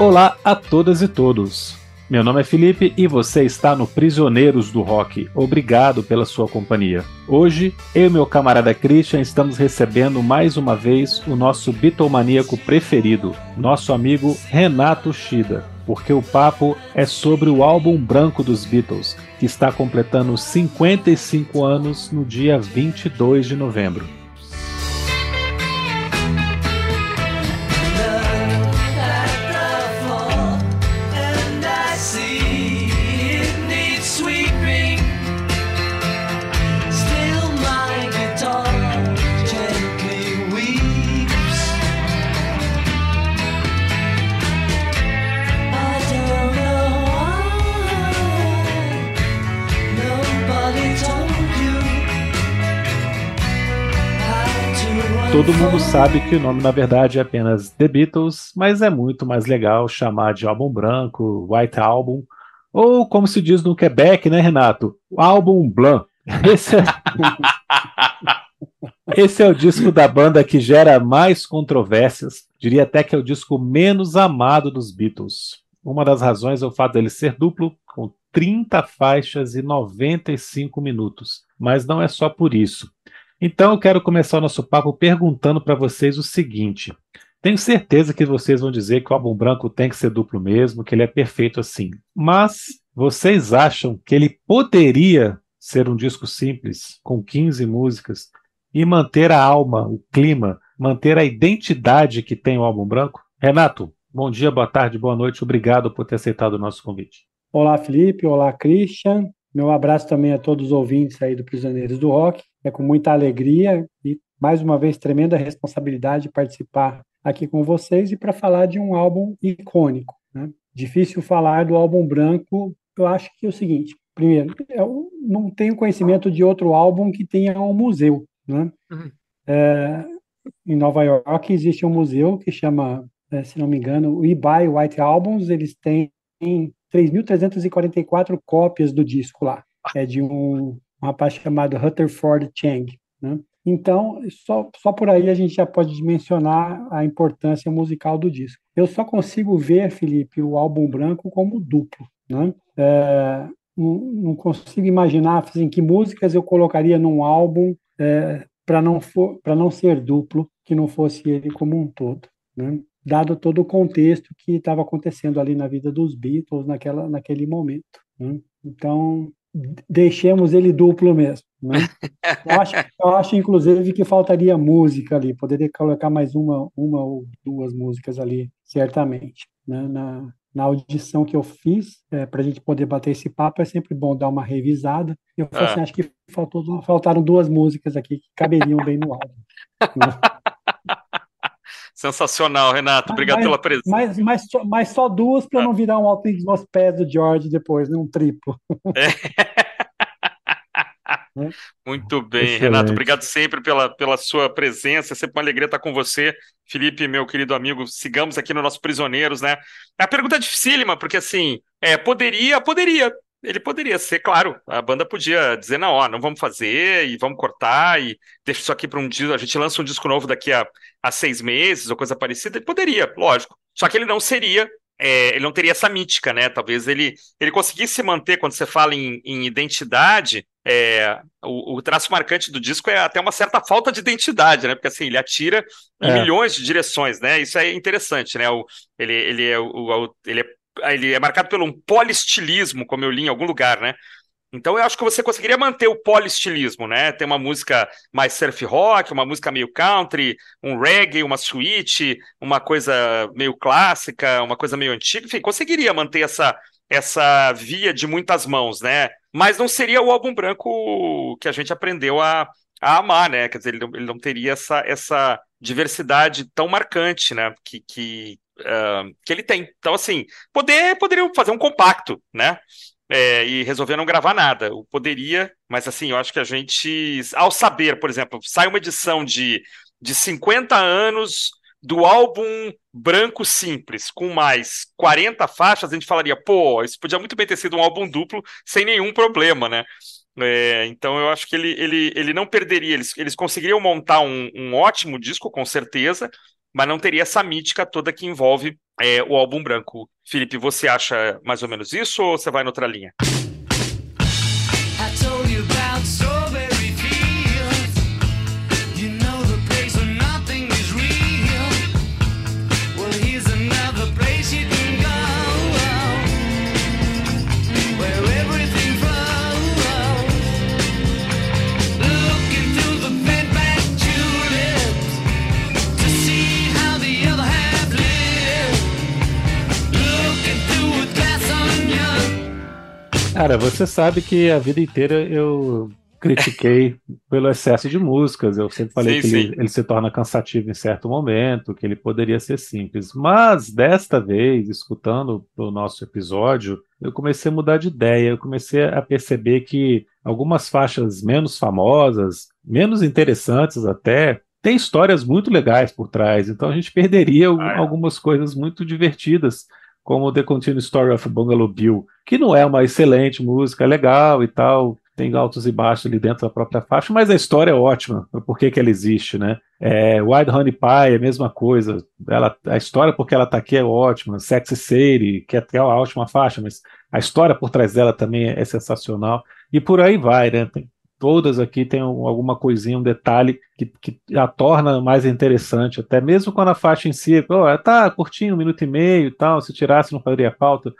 Olá a todas e todos. Meu nome é Felipe e você está no Prisioneiros do Rock. Obrigado pela sua companhia. Hoje, eu e meu camarada Christian estamos recebendo mais uma vez o nosso bitomaníaco preferido, nosso amigo Renato Shida, porque o papo é sobre o álbum branco dos Beatles, que está completando 55 anos no dia 22 de novembro. Todo mundo sabe que o nome na verdade é apenas The Beatles, mas é muito mais legal chamar de álbum branco, White Album, ou como se diz no Quebec, né, Renato? Álbum Blanc. Esse é... Esse é o disco da banda que gera mais controvérsias, diria até que é o disco menos amado dos Beatles. Uma das razões é o fato dele ser duplo, com 30 faixas e 95 minutos. Mas não é só por isso. Então eu quero começar o nosso papo perguntando para vocês o seguinte: tenho certeza que vocês vão dizer que o álbum branco tem que ser duplo mesmo, que ele é perfeito assim. Mas vocês acham que ele poderia ser um disco simples, com 15 músicas, e manter a alma, o clima, manter a identidade que tem o álbum branco? Renato, bom dia, boa tarde, boa noite, obrigado por ter aceitado o nosso convite. Olá, Felipe, olá, Christian. Meu abraço também a todos os ouvintes aí do Prisioneiros do Rock. É com muita alegria e, mais uma vez, tremenda responsabilidade participar aqui com vocês e para falar de um álbum icônico. Né? Difícil falar do álbum branco, eu acho que é o seguinte: primeiro, eu não tenho conhecimento de outro álbum que tenha um museu. Né? Uhum. É, em Nova York existe um museu que chama, é, se não me engano, We Buy White Albums. Eles têm 3.344 cópias do disco lá. É de um, um rapaz chamado Rutherford Chang. Né? Então, só, só por aí a gente já pode dimensionar a importância musical do disco. Eu só consigo ver, Felipe, o álbum branco como duplo. Né? É, não, não, consigo imaginar assim, que músicas eu colocaria num álbum é, para não, não ser duplo, que não fosse ele como um todo. Né? Dado todo o contexto que estava acontecendo ali na vida dos Beatles naquela, naquele momento. Né? Então, deixemos ele duplo mesmo. Né? Eu, acho, eu acho, inclusive, que faltaria música ali, poderia colocar mais uma, uma ou duas músicas ali, certamente. Né? Na, na audição que eu fiz, é, para a gente poder bater esse papo, é sempre bom dar uma revisada. Eu ah. assim, acho que faltou, faltaram duas músicas aqui que caberiam bem no álbum. Né? Sensacional, Renato. Obrigado mas, pela presença. Mas, mas, mas só duas para ah. não virar um alto nos pés do George depois, né? um triplo. É. Né? Muito bem, Excelente. Renato. Obrigado sempre pela, pela sua presença. É sempre uma alegria estar com você. Felipe, meu querido amigo, sigamos aqui no nosso Prisioneiros, né? A pergunta é dificílima, porque assim, é, poderia, poderia ele poderia ser, claro, a banda podia dizer, não, ó, não vamos fazer e vamos cortar e deixa isso aqui para um disco, a gente lança um disco novo daqui a, a seis meses ou coisa parecida, ele poderia, lógico. Só que ele não seria, é, ele não teria essa mítica, né? Talvez ele, ele conseguisse manter, quando você fala em, em identidade, é, o, o, traço marcante do disco é até uma certa falta de identidade, né? Porque assim, ele atira em é. milhões de direções, né? Isso é interessante, né? O, ele, ele, é, o, ele é ele é marcado pelo um polistilismo, como eu li em algum lugar, né? Então eu acho que você conseguiria manter o polistilismo, né? Tem uma música mais surf rock, uma música meio country, um reggae, uma suite, uma coisa meio clássica, uma coisa meio antiga, enfim, conseguiria manter essa essa via de muitas mãos, né? Mas não seria o álbum branco que a gente aprendeu a, a amar, né? Quer dizer, ele não, ele não teria essa, essa diversidade tão marcante, né? Que, que, uh, que ele tem. Então, assim, poder, poderiam fazer um compacto, né? É, e resolver não gravar nada. Eu poderia, mas assim, eu acho que a gente, ao saber, por exemplo, sai uma edição de, de 50 anos do álbum Branco Simples, com mais 40 faixas, a gente falaria, pô, isso podia muito bem ter sido um álbum duplo sem nenhum problema, né? É, então eu acho que ele, ele, ele não perderia, eles, eles conseguiriam montar um, um ótimo disco, com certeza, mas não teria essa mítica toda que envolve é, o álbum branco. Felipe, você acha mais ou menos isso ou você vai noutra linha? Cara, você sabe que a vida inteira eu critiquei pelo excesso de músicas. Eu sempre falei sim, que ele, ele, se torna cansativo em certo momento, que ele poderia ser simples. Mas desta vez, escutando o nosso episódio, eu comecei a mudar de ideia. Eu comecei a perceber que algumas faixas menos famosas, menos interessantes até, têm histórias muito legais por trás. Então a gente perderia ah, é. algumas coisas muito divertidas como The Continued Story of Bungalow Bill, que não é uma excelente música, é legal e tal, tem altos e baixos ali dentro da própria faixa, mas a história é ótima, por que, ela existe, né? É, Wild Honey Pie é a mesma coisa, ela, a história porque ela tá aqui é ótima, Sexy Sadie, que é uma ótima faixa, mas a história por trás dela também é, é sensacional, e por aí vai, né? Tem, todas aqui têm alguma coisinha, um detalhe que, que a torna mais interessante, até mesmo quando a faixa em si, oh, tá curtinho, um minuto e meio e tal, se tirasse não faria falta,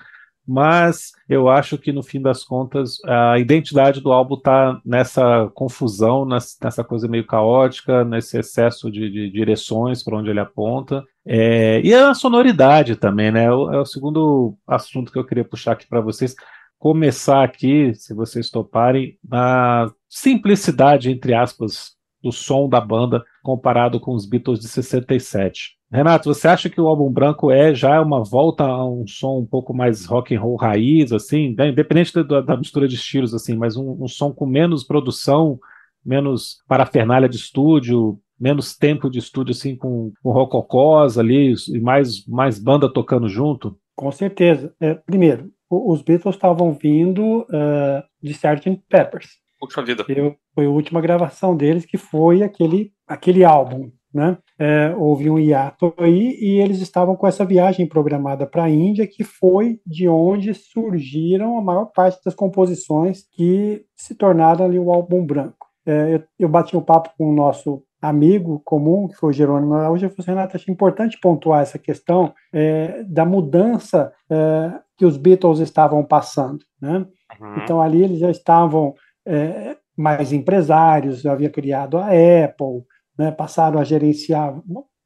mas eu acho que no fim das contas a identidade do álbum está nessa confusão, nessa coisa meio caótica, nesse excesso de, de direções para onde ele aponta. É, e a sonoridade também, né? É o, é o segundo assunto que eu queria puxar aqui para vocês começar aqui, se vocês toparem, na simplicidade, entre aspas, do som da banda comparado com os Beatles de 67. Renato, você acha que o álbum branco é já uma volta a um som um pouco mais rock and roll raiz, assim, né? independente da, da, mistura de estilos, assim, mas um, um, som com menos produção, menos parafernália de estúdio, menos tempo de estúdio, assim, com, com rococós ali e mais, mais banda tocando junto? Com certeza. É, primeiro, os Beatles estavam vindo uh, de Sgt. Peppers. Puxa vida. Eu, foi a última gravação deles, que foi aquele, aquele álbum. Né? É, houve um hiato aí e eles estavam com essa viagem programada para a Índia, que foi de onde surgiram a maior parte das composições que se tornaram ali o álbum branco. É, eu, eu bati um papo com o nosso amigo comum, que foi o Jerônimo Araújo, eu falei assim, Renato, acho importante pontuar essa questão é, da mudança é, que os Beatles estavam passando. Né? Uhum. Então, ali eles já estavam é, mais empresários, já havia criado a Apple, né? passaram a gerenciar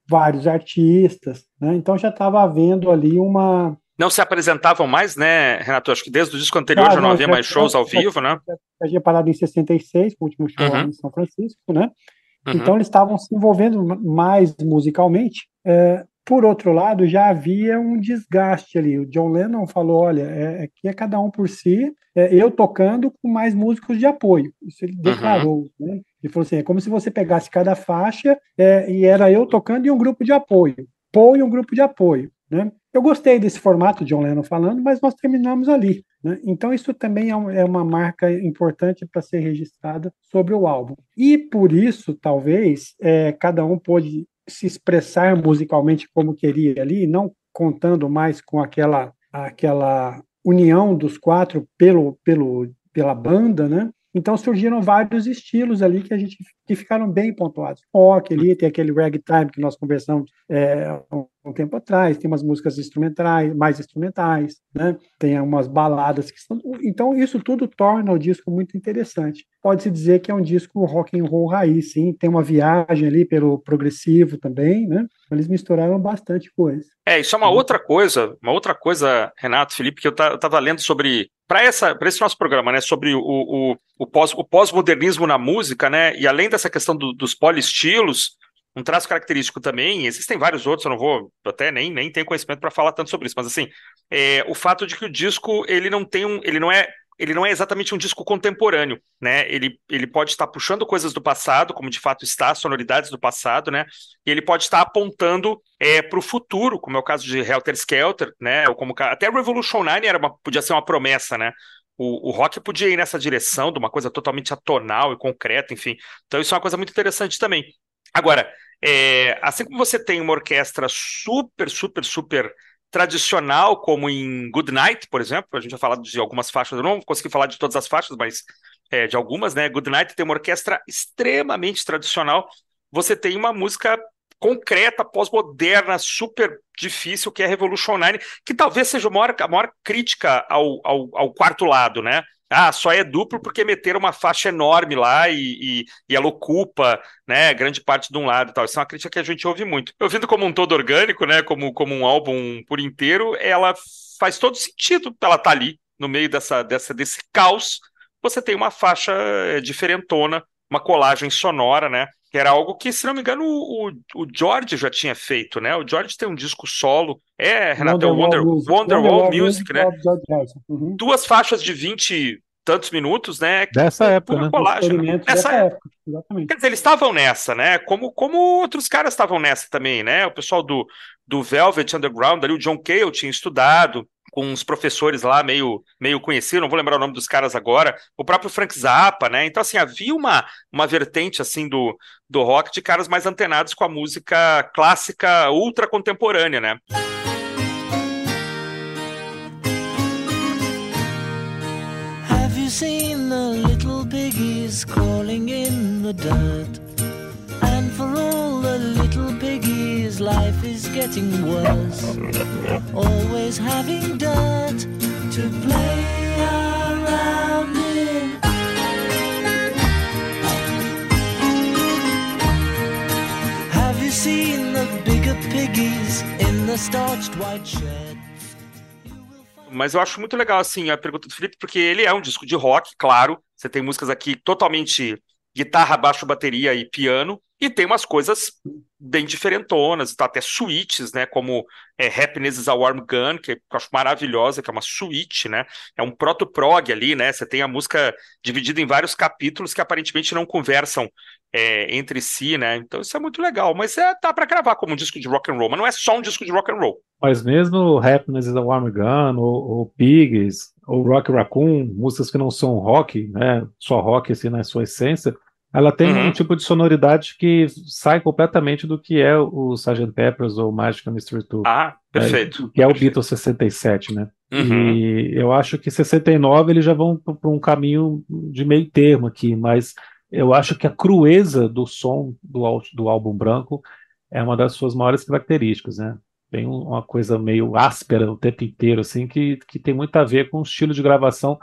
vários artistas, né? então já estava havendo ali uma, não se apresentavam mais, né, Renato? Acho que desde o disco anterior ah, já não, não havia já, mais shows ao vivo, né? Já tinha parado em 66, o último show uhum. em São Francisco, né? Uhum. Então eles estavam se envolvendo mais musicalmente. É, por outro lado, já havia um desgaste ali. O John Lennon falou: olha, é, aqui é cada um por si, é, eu tocando com mais músicos de apoio. Isso ele uhum. declarou. Uhum. Né? Ele falou assim: é como se você pegasse cada faixa é, e era eu tocando e um grupo de apoio. Paul e um grupo de apoio. Né? Eu gostei desse formato, John Lennon falando, mas nós terminamos ali. Né? Então, isso também é, é uma marca importante para ser registrada sobre o álbum. E por isso, talvez, é, cada um pôde se expressar musicalmente como queria ali, não contando mais com aquela, aquela união dos quatro pelo, pelo, pela banda, né? Então surgiram vários estilos ali que a gente que ficaram bem pontuados. Rock ali, tem aquele ragtime que nós conversamos é, um tempo atrás, tem umas músicas instrumentais, mais instrumentais, né? Tem umas baladas que são. Então isso tudo torna o disco muito interessante. Pode-se dizer que é um disco rock and roll raiz, sim. Tem uma viagem ali pelo progressivo também, né? Eles misturaram bastante coisa. É, isso é uma outra coisa, uma outra coisa, Renato, Felipe, que eu estava lendo sobre para esse nosso programa, né, sobre o, o, o pós-modernismo na música, né, e além dessa questão do, dos poliestilos, um traço característico também, existem vários outros, eu não vou, até nem, nem tenho conhecimento para falar tanto sobre isso, mas assim, é, o fato de que o disco, ele não tem um, ele não é ele não é exatamente um disco contemporâneo, né? Ele, ele pode estar puxando coisas do passado, como de fato está, sonoridades do passado, né? E ele pode estar apontando é, para o futuro, como é o caso de Helter Skelter, né? Ou como até Revolution 9 era uma, podia ser uma promessa, né? O, o rock podia ir nessa direção de uma coisa totalmente atonal e concreta, enfim. Então isso é uma coisa muito interessante também. Agora, é, assim como você tem uma orquestra super, super, super tradicional, como em Good Night, por exemplo, a gente vai falar de algumas faixas, eu não consegui falar de todas as faixas, mas é, de algumas, né? Good Night tem uma orquestra extremamente tradicional. Você tem uma música concreta, pós-moderna, super difícil, que é Revolution 9, que talvez seja a maior, a maior crítica ao, ao, ao, quarto lado, né? Ah, só é duplo porque meteram uma faixa enorme lá e, e, e, ela ocupa né, grande parte de um lado e tal. Isso é uma crítica que a gente ouve muito. Ouvindo como um todo orgânico, né? Como, como um álbum por inteiro, ela faz todo sentido ela tá ali, no meio dessa, dessa, desse caos. Você tem uma faixa eh, diferentona, uma colagem sonora, né? Que era algo que, se não me engano, o, o George já tinha feito, né? O George tem um disco solo, é, Renato, Wonder, Wonder, Wonderwall Music, né? Uhum. Duas faixas de 20 tantos minutos, né? Dessa época, né? Colagem, né? Nessa época. Exatamente. Quer dizer, eles estavam nessa, né? Como, como outros caras estavam nessa também, né? O pessoal do, do Velvet Underground, ali, o John Cale tinha estudado, com uns professores lá meio, meio conhecidos, não vou lembrar o nome dos caras agora, o próprio Frank Zappa, né? Então, assim, havia uma, uma vertente, assim, do, do rock de caras mais antenados com a música clássica ultra contemporânea, né? Have you seen the little piggies crawling in the dirt? Piggies, life is getting worse. Always having dirt to play around in. Have you seen the bigger piggies in the starched white shed? Mas eu acho muito legal, assim, a pergunta do Felipe, porque ele é um disco de rock, claro. Você tem músicas aqui totalmente guitarra, baixo, bateria e piano, e tem umas coisas bem diferentonas, tá? Até suítes, né, como é, Happiness is a Warm Gun, que eu acho maravilhosa, que é uma suíte, né, é um proto-prog ali, né, você tem a música dividida em vários capítulos que aparentemente não conversam é, entre si, né, então isso é muito legal, mas é, dá para gravar como um disco de rock and roll, mas não é só um disco de rock and roll. Mas mesmo Happiness is a Warm Gun, ou, ou Pigs, ou Rock Raccoon, músicas que não são rock, né, só rock assim na sua essência, ela tem uhum. um tipo de sonoridade que sai completamente do que é o Sgt. Peppers ou Magic Mystery Tour. Ah, perfeito. É, que é o Beatles 67, né? Uhum. E eu acho que 69 eles já vão para um caminho de meio termo aqui, mas eu acho que a crueza do som do, do álbum branco é uma das suas maiores características, né? Tem uma coisa meio áspera o tempo inteiro, assim, que, que tem muito a ver com o estilo de gravação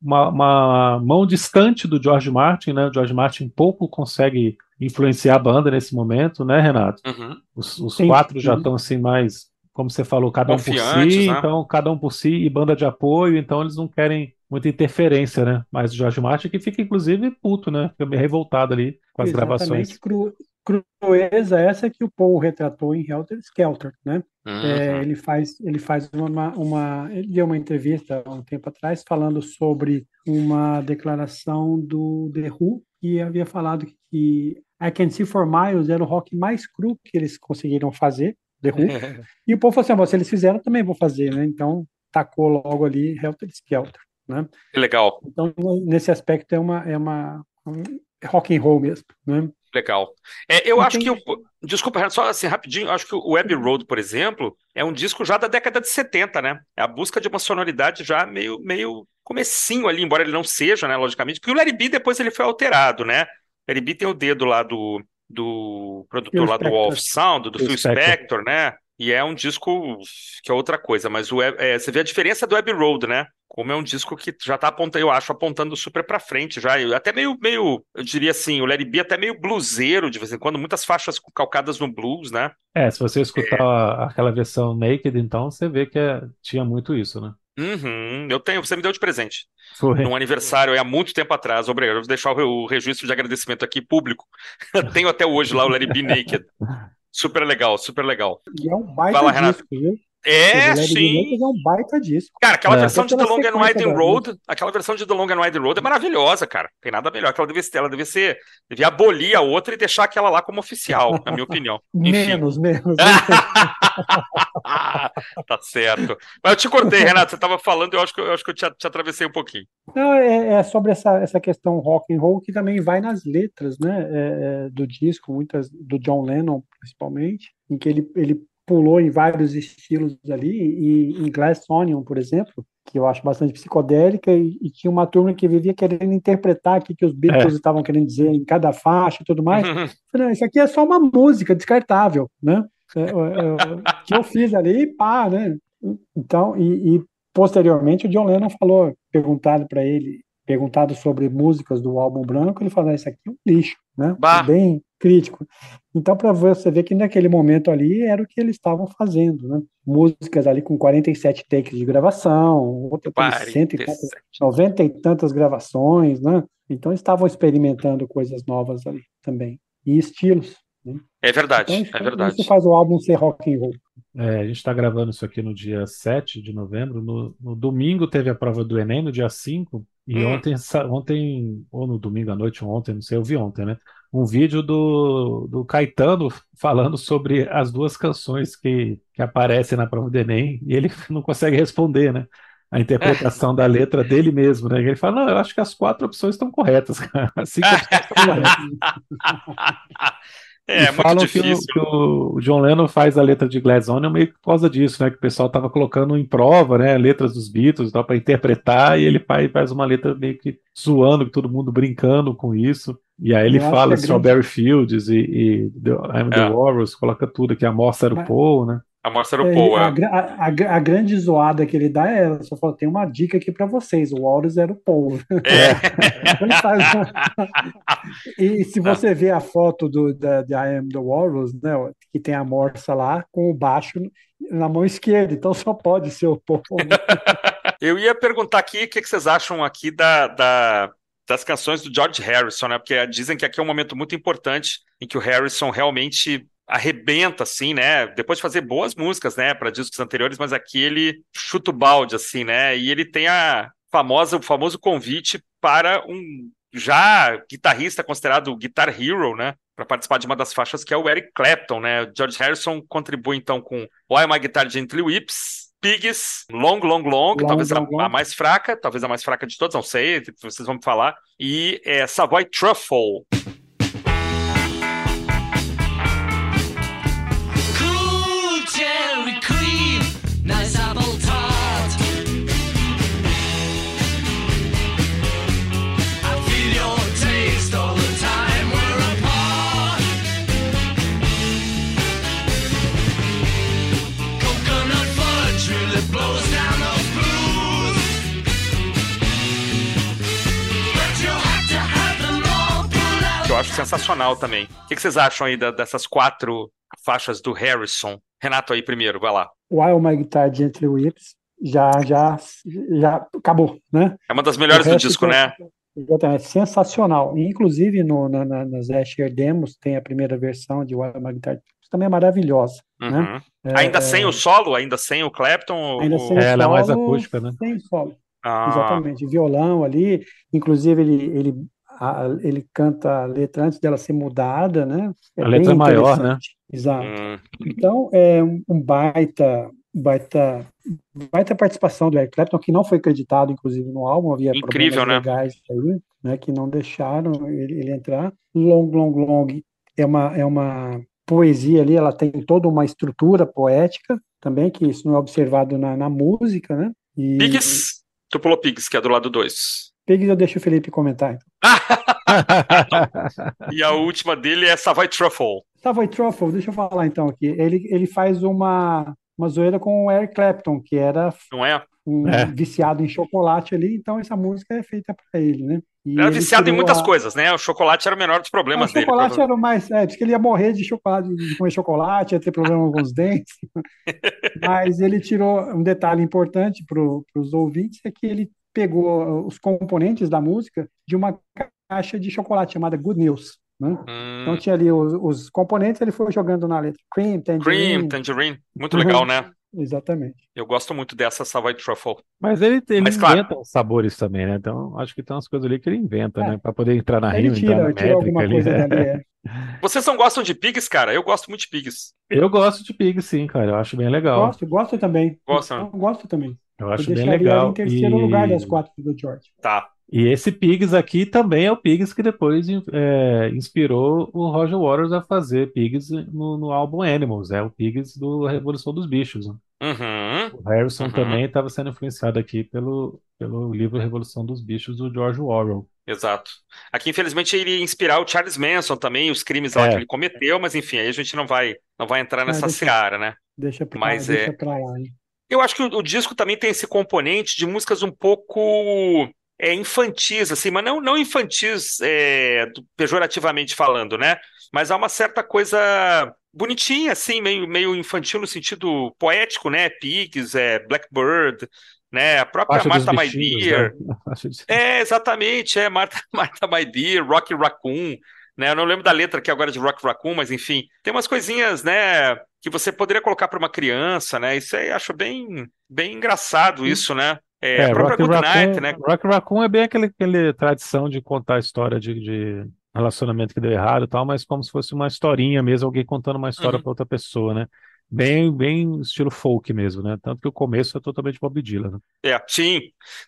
uma, uma, mão distante do George Martin, né? O George Martin pouco consegue influenciar a banda nesse momento, né, Renato? Uhum. Os, os quatro já estão assim mais, como você falou, cada um por si, né? então cada um por si e banda de apoio, então eles não querem muita interferência, né? Mas o George Martin que fica inclusive puto, né? Fica meio revoltado ali com as Exatamente. gravações. Cru, crueza essa que o Paul retratou em Helter Skelter, né? Uhum. É, ele faz, ele faz uma, uma, ele deu uma entrevista há um tempo atrás falando sobre uma declaração do The Who que havia falado que I Can See For Miles era o rock mais cru que eles conseguiram fazer, The Who, e o povo falou assim, se eles fizeram, também vou fazer, né? Então tacou logo ali Helter Skelter, né? Que legal. Então nesse aspecto é uma é uma um rock and roll mesmo, né? Legal. É, eu acho que. O, desculpa, só assim, rapidinho. Acho que o Web Road, por exemplo, é um disco já da década de 70, né? É a busca de uma sonoridade já meio, meio comecinho ali, embora ele não seja, né? Logicamente. Porque o Larry B depois ele foi alterado, né? O Larry B tem o dedo lá do, do produtor Phil lá do Wolf Sound, do Phil. Spector, né? E é um disco que é outra coisa, mas o, é, você vê a diferença do Abbey Road, né? Como é um disco que já tá apontando, eu acho, apontando super pra frente já. Até meio, meio, eu diria assim, o Larry B até meio bluseiro de vez em quando, muitas faixas calcadas no blues, né? É, se você escutar é. aquela versão Naked, então você vê que é, tinha muito isso, né? Uhum, eu tenho, você me deu de presente. Foi. Num aniversário há muito tempo atrás. Obrigado. Vou deixar o, o registro de agradecimento aqui público. tenho até hoje lá o Larry B Naked. Super legal, super legal. E é um baita Fala, disco, viu? É, sim. É um baita disco. Cara, aquela é. versão de The Long and Winding Road, aquela versão de The Long and Winding Road é maravilhosa, cara. Tem nada melhor. Aquela devia ser, ela devia ser, devia abolir a outra e deixar aquela lá como oficial, na minha opinião. menos, menos. tá certo. Mas eu te cortei, Renato. Você estava falando, eu acho que eu, acho que eu te, te atravessei um pouquinho. Não, é, é, sobre essa, essa questão rock and roll que também vai nas letras, né, é, é do disco, muitas do John Lennon principalmente, em que ele, ele pulou em vários estilos ali, e em Glass Onion, por exemplo, que eu acho bastante psicodélica, e, e tinha uma turma que vivia querendo interpretar o que os Beatles é. estavam querendo dizer em cada faixa e tudo mais. Falei, isso aqui é só uma música descartável, né? É, é, é que eu fiz ali, e pá, né? Então, e, e posteriormente o John Lennon falou, perguntado para ele, perguntado sobre músicas do álbum branco, ele falou: Isso aqui é um lixo, né? Bah. Bem crítico. Então, para você ver que naquele momento ali era o que eles estavam fazendo, né? Músicas ali com 47 takes de gravação, outra com 90 e tantas gravações, né? Então, estavam experimentando coisas novas ali também. E estilos. Né? É verdade, então, é verdade. Isso faz o álbum ser rock and roll. É, a gente está gravando isso aqui no dia 7 de novembro. No, no, domingo teve a prova do Enem, no dia 5. E hum. ontem, ontem, ou no domingo à noite, ou ontem, não sei, eu vi ontem, né? Um vídeo do, do Caetano falando sobre as duas canções que, que aparecem na prova do Enem e ele não consegue responder, né? A interpretação da letra dele mesmo, né? Ele fala, não, eu acho que as quatro opções estão corretas, cara. As cinco opções estão corretas. É, e falam que o, que o, John Lennon faz a letra de Glass Onion meio que por causa disso, né? Que o pessoal tava colocando em prova, né? Letras dos Beatles para interpretar, e ele faz uma letra meio que zoando, todo mundo brincando com isso. E aí ele fala Strawberry grande... Fields e, e the, I'm the é. Walrus, coloca tudo, que a amostra era o Paul, né? A mostra o Paul, é. A, a, a, grande zoada que ele dá é, só fala, tem uma dica aqui para vocês, o Walrus era o Paul. É. e se você vê a foto do, da, de I Am The Walrus, né, que tem a morsa lá, com o baixo na mão esquerda, então só pode ser o Paul. Né? Eu ia perguntar aqui o que, que vocês acham aqui da, da, das canções do George Harrison, né? Porque dizem que aqui é um momento muito importante em que o Harrison realmente arrebenta, assim, né? Depois de fazer boas músicas, né, para discos anteriores, mas aqui ele chuta o balde, assim, né? E ele tem a famosa, o famoso convite para um já guitarrista considerado Guitar Hero, né? Para participar de uma das faixas que é o Eric Clapton, né? George Harrison contribui então com Why My Guitar Gently Whips, Pigs, Long, Long, Long, long talvez long, a, long. mais fraca, talvez a mais fraca de todas, não sei, vocês vão me falar, e é, Savoy Truffle. Sensacional também. O que, vocês acham aí dessas quatro faixas do Harrison? Renato aí primeiro, vai lá. While My Guitar Gently Whips já, já, já acabou, né? É uma das melhores do disco, né? Exatamente, sensacional. Inclusive no, na, na, nas Asher Demos tem a primeira versão de While My Guitar também é maravilhosa. Né? Uhum. Né? Ainda é, sem o solo? Ainda sem o Clapton? Ainda sem o é, ela é mais acústica, né? Sem solo. Ah. Exatamente, violão ali. Inclusive, ele, ele a, ele canta a letra antes dela ser mudada, né? É a letra é maior, né? Exato. Hum. Então, é um baita, baita, baita participação do Eric Clapton, que não foi acreditado, inclusive, no álbum, havia Incrível, problemas né? legais aí, né? Que não deixaram ele, ele entrar. Long, Long, Long é uma, é uma poesia ali, ela tem toda uma estrutura poética também, que isso não é observado na, na música, né? E... Pigs, tu pulou Pigs, que é do lado 2. Pigs eu deixo o Felipe comentar. Então. e a última dele é Savoy Truffle. Savoy Truffle, deixa eu falar então aqui. Ele, ele faz uma, uma zoeira com o Eric Clapton, que era Não é? um é. viciado em chocolate ali, então essa música é feita para ele, né? E era viciado em muitas a... coisas, né? O chocolate era o menor dos problemas dele. O chocolate era o mais. É, diz que ele ia morrer de chocolate, de comer chocolate, ia ter problema com os dentes. Mas ele tirou um detalhe importante para os ouvintes: é que ele pegou os componentes da música de uma caixa de chocolate chamada Good News. Né? Hum. Então tinha ali os, os, componentes, ele foi jogando na letra. Cream, Tangerine. Cream, Tangerine. Muito legal, uhum. né? exatamente. Eu gosto muito dessa Savoy Truffle. Mas ele, ele Mas, inventa claro, sabores também, né? Então acho que tem umas coisas ali que ele inventa, é. né? Para poder entrar na rima, entrar na métrica alguma ali. Coisa dali, é. Vocês não gostam de pigs, cara? Eu gosto muito de pigs. Eu gosto de pigs, sim, cara. Eu acho bem legal. Gosto, gosto também. Gosta? Eu gosto também. Eu acho eu bem legal. em terceiro e... lugar das quatro do George. Tá. E esse Pigs aqui também é o Pigs que depois é, inspirou o Roger Waters a fazer Pigs no, no, álbum Animals, é o Pigs do Revolução dos Bichos. Né? Uhum, o Harrison uhum. também estava sendo influenciado aqui pelo, pelo livro Revolução dos Bichos do George Orwell. Exato. Aqui, infelizmente, ele ia inspirar o Charles Manson também, os crimes lá é. que ele cometeu, mas enfim, aí a gente não vai, não vai entrar nessa deixa, seara, né? Deixa pra, mas, deixa é... pra lá. Hein? Eu acho que o, o disco também tem esse componente de músicas um pouco é, infantis, assim, mas não, não infantis é, pejorativamente falando, né? Mas há uma certa coisa bonitinha, assim, meio, meio infantil no sentido poético, né? Pigs, é, Blackbird, né? A própria Faixa Martha My Dear. Né? É, exatamente, é Martha, Martha My Dear, Rocky Raccoon, né? Eu não lembro da letra aqui agora de Rock Raccoon, mas enfim, tem umas coisinhas, né? Que você poderia colocar para uma criança, né? Isso aí acho bem, bem engraçado isso, né? É, é a própria Rock Good Raccoon, né? Rock Raccoon é bem aquele, aquele tradição de contar a história de, de relacionamento que deu errado e tal, mas como se fosse uma historinha mesmo, alguém contando uma história uhum. para outra pessoa, né? Bem, bem estilo folk mesmo, né? Tanto que o começo é totalmente Bob Dylan. Né? É, sim.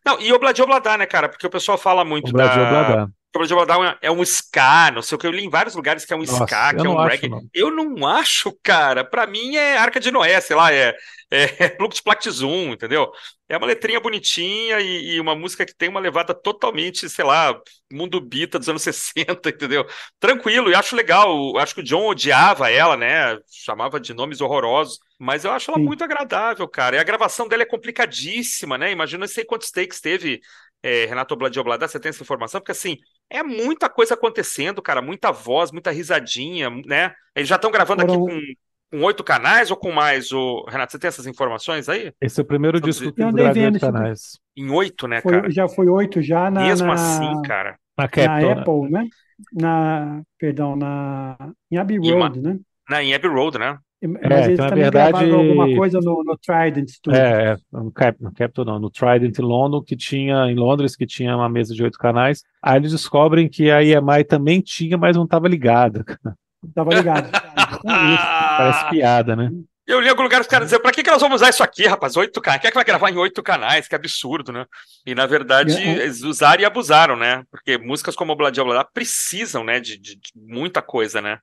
Não, e Obladi Obladá, né, cara? Porque o pessoal fala muito Obladi da... Obladá. Obladi Obladá é um ska, não sei o que. Eu li em vários lugares que é um Nossa, ska, que é um reggae. Não. Eu não acho, cara. Pra mim é Arca de Noé, sei lá, é, é Lux Platzum, entendeu? É uma letrinha bonitinha e, e, uma música que tem uma levada totalmente, sei lá, mundo bita dos anos 60, entendeu? Tranquilo, e acho legal. Acho que o John odiava ela, né? Chamava de nomes horrorosos. Mas eu acho ela Sim. muito agradável, cara. E a gravação dela é complicadíssima, né? Imagina sei quantos takes teve é, Renato Bladioblada, você tem essa informação? Porque assim, é muita coisa acontecendo, cara, muita voz, muita risadinha, né? Eles já estão gravando Foram... aqui com com oito canais ou com mais? O... Renato, você tem essas informações aí? Esse é o primeiro disco que grava oito canais. Em oito, né, foi, cara? Já foi oito já na. Mesmo na... assim, cara. Na, Capitol, na né? Apple, né? Na. Perdão, na. Em Abbey Road, né? Na, em Abbey Road, né? Mas é, eles então, também na verdade, alguma coisa no, no Trident Studio. É, é, no, Cap, no Capitol não, no Trident London, que tinha, em Londres, que tinha uma mesa de oito canais. Aí eles descobrem que a EMI também tinha, mas não estava ligada. Tava ligado. Parece piada, né? Eu li em algum lugar os caras dizendo, pra que, que nós vamos usar isso aqui, rapaz? Oito canais. Quem é que vai gravar em oito canais? Que absurdo, né? E na verdade, é, é. eles usaram e abusaram, né? Porque músicas como o Bladia Blá precisam, né, de, de, de muita coisa, né?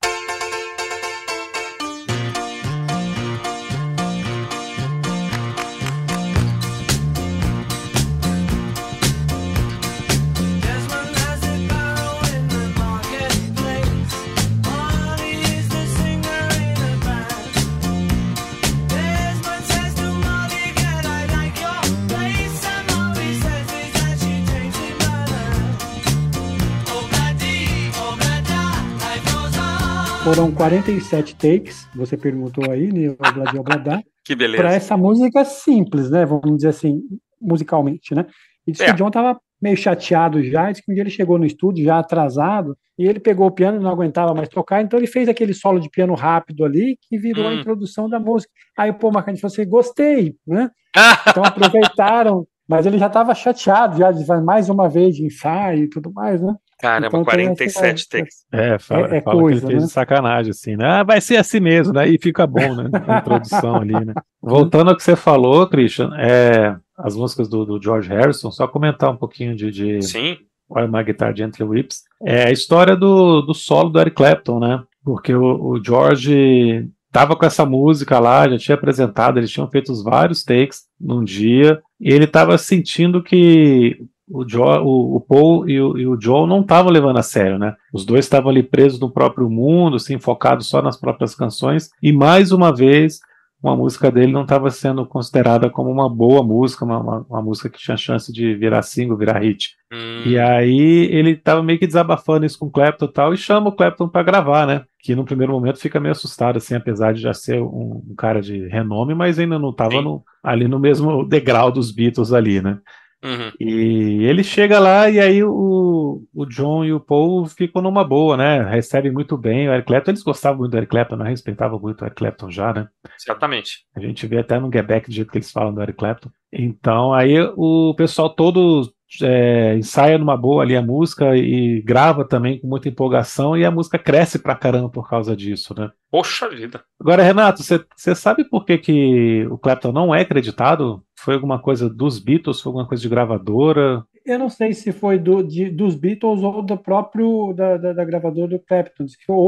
Foram 47 takes, você perguntou aí, nível Bladio Bladá. que beleza. Para essa música simples, né? Vamos dizer assim, musicalmente, né? E disse é. que o John tava meio chateado já, disse que um dia ele chegou no estúdio já atrasado, e ele pegou o piano e não aguentava mais tocar, então ele fez aquele solo de piano rápido ali, que virou hum. a introdução da música. Aí o Paul McCartney falou assim, gostei, né? então aproveitaram, mas ele já estava chateado, já de mais uma vez de ensaio e tudo mais, né? Caramba, então, 47 takes. É, fala, é, é fala coisa, que ele fez né? de sacanagem, assim, né? Ah, vai ser assim mesmo, né? E fica bom, né? A introdução ali, né? Voltando ao que você falou, Christian, é, as músicas do, do George Harrison, só comentar um pouquinho de. de Sim. Why My Guitar Gently Whips. É a história do, do solo do Eric Clapton, né? Porque o, o George estava com essa música lá, já tinha apresentado, eles tinham feito vários takes num dia, e ele estava sentindo que o, Joe, o, o Paul e o, e o Joe não estavam levando a sério, né? Os dois estavam ali presos no próprio mundo, assim, focados só nas próprias canções, e mais uma vez uma música dele não estava sendo considerada como uma boa música, uma, uma, uma, música que tinha chance de virar single, virar hit. Hum. E aí ele estava meio que desabafando isso com o Clapton e tal, e chama o Clapton para gravar, né? Que no primeiro momento fica meio assustado, assim, apesar de já ser um, um cara de renome, mas ainda não estava ali no mesmo degrau dos Beatles ali, né? Uhum. E ele chega lá e aí o, o John e o Paul ficam numa boa, né? Recebem muito bem o Eric Clapton. Eles gostavam muito do Eric Clapton, né? Respeitavam muito o Eric Clapton já, né? Certamente. A gente vê até no Get Back do jeito que eles falam do Eric Clapton. Então aí o pessoal todo é, ensaia numa boa ali a música e grava também com muita empolgação e a música cresce pra caramba por causa disso, né? Poxa vida. Agora, Renato, você sabe por que, que o Clapton não é acreditado? Foi alguma coisa dos Beatles? Foi alguma coisa de gravadora? Eu não sei se foi do, de, dos Beatles ou do próprio da, da, da gravadora do Clapton.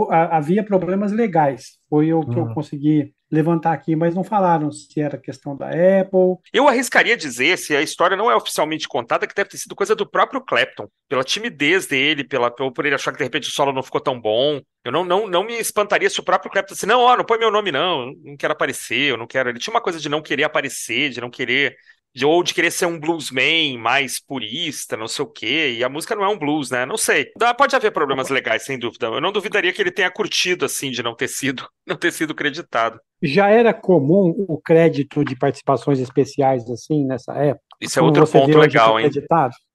Havia problemas legais. Foi o que hum. eu consegui levantar aqui, mas não falaram se era questão da Apple. Eu arriscaria dizer, se a história não é oficialmente contada, que deve ter sido coisa do próprio Clapton, pela timidez dele, pela, por ele achar que de repente o solo não ficou tão bom. Eu não, não, não me espantaria se o próprio Clapton disse, não, ó, não põe meu nome não, não quero aparecer, eu não quero. Ele tinha uma coisa de não querer aparecer, de não querer de, ou de querer ser um bluesman mais purista, não sei o quê, e a música não é um blues, né? Não sei. Pode haver problemas legais, sem dúvida. Eu não duvidaria que ele tenha curtido, assim, de não ter sido, não ter sido creditado. Já era comum o crédito de participações especiais, assim, nessa época? Isso é outro ponto legal, hein?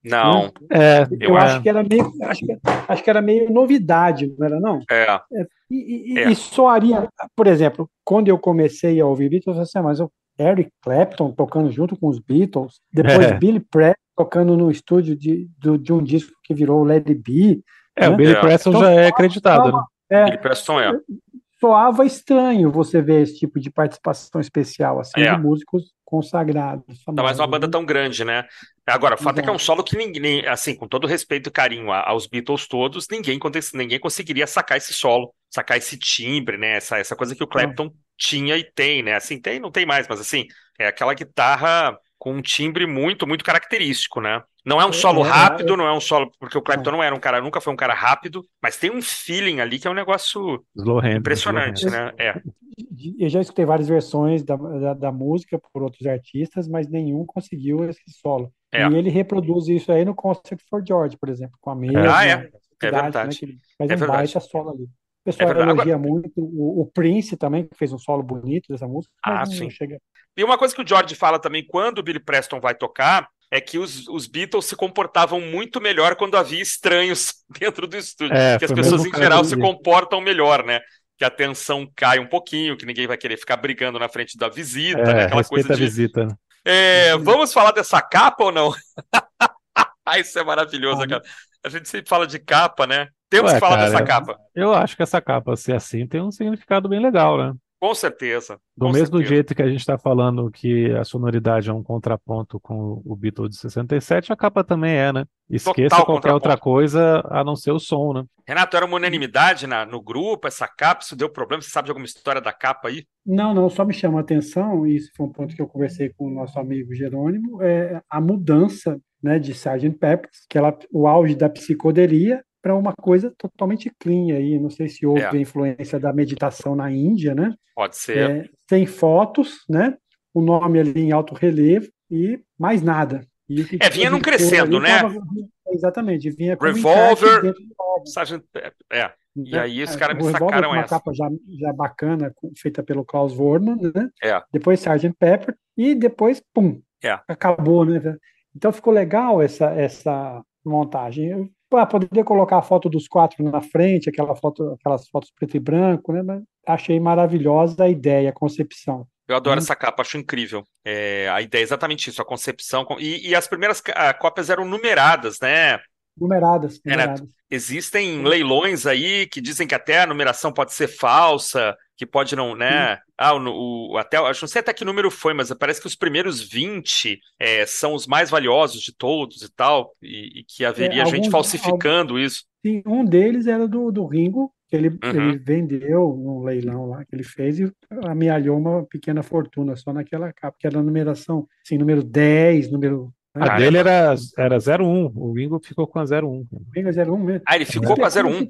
Não. Né? É, eu, eu acho que era meio, acho que, acho que era meio novidade, não era não? É. é e, e, é. e soaria, por exemplo, quando eu comecei a ouvir Beatles, eu assim, mas eu Eric Clapton tocando junto com os Beatles, depois é. Billy Preston tocando no estúdio de, de, de, um disco que virou Let It Be. É, né? o Billy é. Preston então, já é acreditado, né? É, Billy Preston é. Soava estranho você ver esse tipo de participação especial, assim, é. de músicos consagrados. Ainda mais uma banda né? tão grande, né? Agora, o fato Exato. é que é um solo que ninguém, assim, com todo respeito e carinho aos Beatles todos, ninguém, ninguém conseguiria sacar esse solo, sacar esse timbre, né? Essa, essa coisa que o Clapton tinha e tem, né? Assim, tem, não tem mais, mas assim, é aquela guitarra com um timbre muito, muito característico, né? Não é um é, solo é, rápido, é, não é um solo, porque o Clapton não era um cara, nunca foi um cara rápido, mas tem um feeling ali que é um negócio impressionante, né? É. Eu já escutei várias versões da, da, da, música por outros artistas, mas nenhum conseguiu esse solo. É. E ele reproduz isso aí no Concert for George, por exemplo, com a mesma ah, é. é verdade. Né, que ele faz é um verdade. baita solo ali. O pessoal é elogia muito o, o, Prince também, que fez um solo bonito dessa música. Ah, sim. Chega... E uma coisa que o George fala também, quando o Billy Preston vai tocar, é que os, os Beatles se comportavam muito melhor quando havia estranhos dentro do estúdio. É, que as pessoas, em geral, se comportam melhor, né? Que a tensão cai um pouquinho, que ninguém vai querer ficar brigando na frente da visita, é, né? aquela coisa de. visita. Né? É, vamos falar dessa capa ou não? ah, isso é maravilhoso, cara. A gente sempre fala de capa, né? Temos Ué, que falar cara, dessa capa. Eu acho que essa capa, ser assim, tem um significado bem legal, né? Com certeza. Do com mesmo certeza. jeito que a gente está falando que a sonoridade é um contraponto com o Beatle de 67, a capa também é, né? Esqueça Total qualquer outra coisa a não ser o som, né? Renato, era uma unanimidade na, no grupo, essa capa, isso deu problema? Você sabe de alguma história da capa aí? Não, não, só me chama a atenção, e isso foi um ponto que eu conversei com o nosso amigo Jerônimo, é a mudança né, de Sgt. Peppers, que ela, o auge da psicodelia, para uma coisa totalmente clean aí. Não sei se houve é. influência da meditação na Índia, né? Pode ser. É, sem fotos, né? O nome ali em alto relevo e mais nada. E é, vinha num crescendo, né? Tava, exatamente, vinha com Revolver, Sargent, é. E né? aí os caras me sacaram uma essa. capa já, já bacana, feita pelo Klaus Vormann, né? É. Depois Sgt. Pepper e depois, pum, é. acabou, né? Então ficou legal essa, essa montagem. Ah, poderia colocar a foto dos quatro na frente, aquela foto, aquelas fotos preto e branco, né? Mas achei maravilhosa a ideia, a concepção. Eu adoro essa capa, acho incrível. É, a ideia é exatamente isso, a concepção. E, e as primeiras cópias eram numeradas, né? Numeradas. numeradas. É, né? Existem leilões aí que dizem que até a numeração pode ser falsa, que pode não, né? Ah, o, o, até, acho não sei até que número foi, mas parece que os primeiros 20 é, são os mais valiosos de todos e tal, e, e que haveria é, alguns, gente falsificando alguns, isso. Sim, um deles era do, do Ringo, que ele, uhum. ele vendeu um leilão lá que ele fez e amealhou uma pequena fortuna só naquela capa, que era a numeração, assim, número 10, número a dele era, era 01, o Ringo ficou com a 01. O Ringo é 01 mesmo. Ah, ele ficou é. com a 01?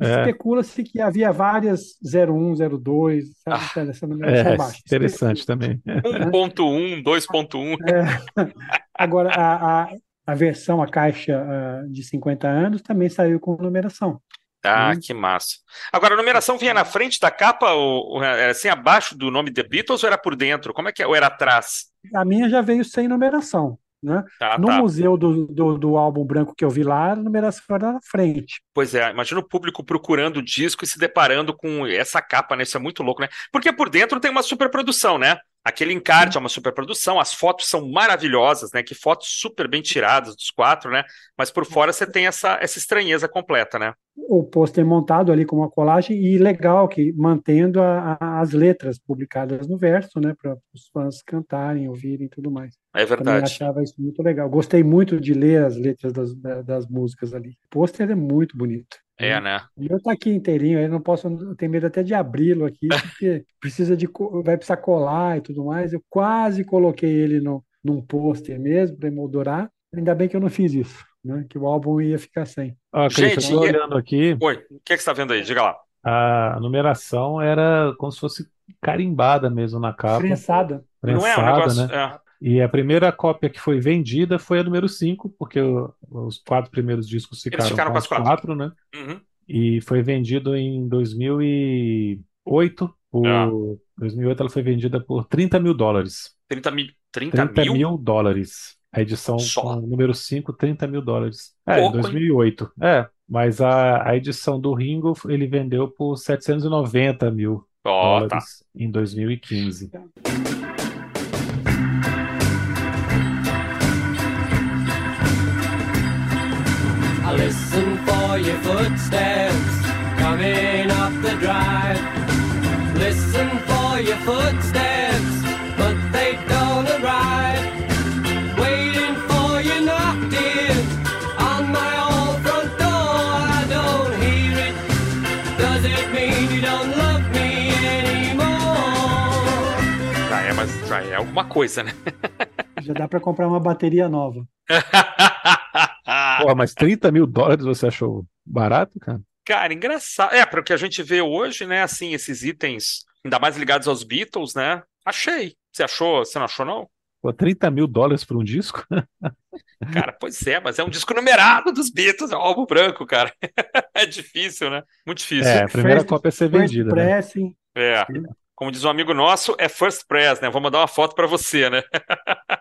É. Especula-se que havia várias 01, 02, sabe? Ah, essa numeração é, baixa. Interessante também. 1.1, 2.1. É. Agora, a, a, a, versão, a caixa uh, de 50 anos, também saiu com numeração. Ah, hum. que massa. Agora, a numeração vinha na frente da capa, ou, ou era assim, abaixo do nome The Beatles, ou era por dentro? Como é que é? Ou era atrás? A minha já veio sem numeração. Né? Ah, no tá. museu do, do, do, álbum branco que eu vi lá, a numeração era na frente. Pois é, imagina o público procurando o disco e se deparando com essa capa, né? Isso é muito louco, né? Porque por dentro tem uma superprodução, né? Aquele encarte é uma superprodução, as fotos são maravilhosas, né? Que fotos super bem tiradas dos quatro, né? Mas por fora você tem essa, essa estranheza completa, né? O pôster montado ali com uma colagem e legal que mantendo a, a, as letras publicadas no verso, né? Para os fãs cantarem, ouvirem e tudo mais. É verdade. Também achava isso muito legal. Gostei muito de ler as letras das, das músicas ali. O pôster é muito bonito. É, né? E eu tá aqui inteirinho, eu não posso, eu tenho medo até de abri-lo aqui, porque precisa de, vai precisar colar e tudo mais. Eu quase coloquei ele no, num pôster mesmo para emoldurar. Ainda bem que eu não fiz isso, né? Que o álbum ia ficar sem. Ah, Gente, eu tô olhando aqui. Oi, o que, é que você está vendo aí? Diga lá. A numeração era como se fosse carimbada mesmo na capa. Prensada. Prensada, não é um negócio, né? É. E a primeira cópia que foi vendida foi a número 5, porque o, os quatro primeiros discos ficaram, ficaram com as quatro, quatro né? Uhum. E foi vendido em 2008. Por, ah. 2008 ela foi vendida por 30 mil dólares. 30 mil? 30, 30 mil? dólares. A edição número 5, 30 mil dólares. É, Pouco, em 2008. Hein? É, mas a, a edição do Ringo ele vendeu por 790 mil oh, dólares tá. em 2015. Listen for your footsteps coming up the drive. Listen for your footsteps, but they don't arrive. Waiting for you knocked in on my old front door. I don't hear it. Does it mean you don't love me anymore? Já é, mas já é alguma coisa, né? Já dá para comprar uma bateria nova. Pô, mas 30 mil dólares você achou barato, cara? Cara, engraçado. É, para o que a gente vê hoje, né? Assim, esses itens, ainda mais ligados aos Beatles, né? Achei. Você achou? Você não achou, não? Pô, 30 mil dólares por um disco? Cara, pois é, mas é um disco numerado dos Beatles, é um álbum branco, cara. é difícil, né? Muito difícil. É, a primeira first, cópia a ser vendida. Né? Pressing. É. Como diz um amigo nosso, é first press, né? Vou mandar uma foto para você, né?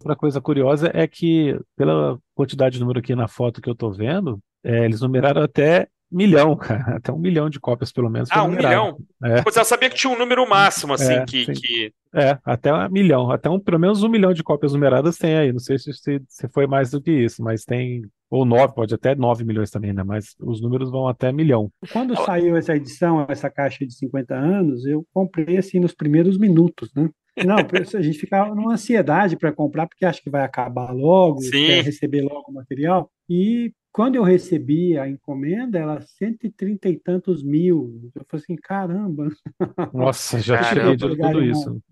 Outra coisa curiosa é que, pela quantidade de número aqui na foto que eu tô vendo, é, eles numeraram até milhão, cara. Até um milhão de cópias, pelo menos. Ah, um milhão? É. Pois eu sabia que tinha um número máximo, assim, é, que, que, É, até um milhão. Até um, pelo menos um milhão de cópias numeradas tem aí. Não sei se, se, se foi mais do que isso, mas tem. Ou nove, pode até nove milhões também, né? Mas os números vão até milhão. Quando saiu essa edição, essa caixa de 50 anos, eu comprei assim nos primeiros minutos, né? Não, a gente fica numa ansiedade para comprar, porque acha que vai acabar logo, Sim. quer receber logo o material. E quando eu recebi a encomenda, ela 130 e tantos mil. Eu falei assim, caramba. Nossa, já cheguei de tudo isso.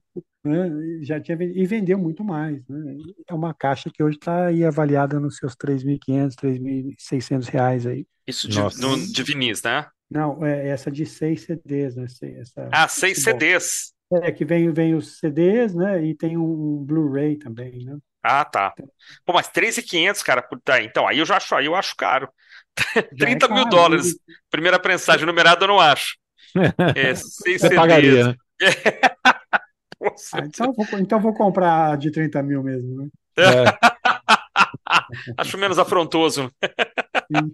Né? Já tinha e vendeu muito mais. Né? É uma caixa que hoje está aí avaliada nos seus 3.500, 3.600 reais aí. Isso de, no, de vinis, né? Não, é essa de seis CDs, né? Essa, ah, seis CDs. É, que vem, vem os CDs, né? E tem um Blu-ray também, né? Ah, tá. Pô, mas 3.500, cara, tá, então aí eu já acho, aí eu acho caro. 30 é mil dólares. Primeira prensagem numerada eu não acho. É, seis Você CDs. pagaria, né? ah, então, vou, então vou comprar de 30 mil mesmo, né? É. acho menos afrontoso. Sim.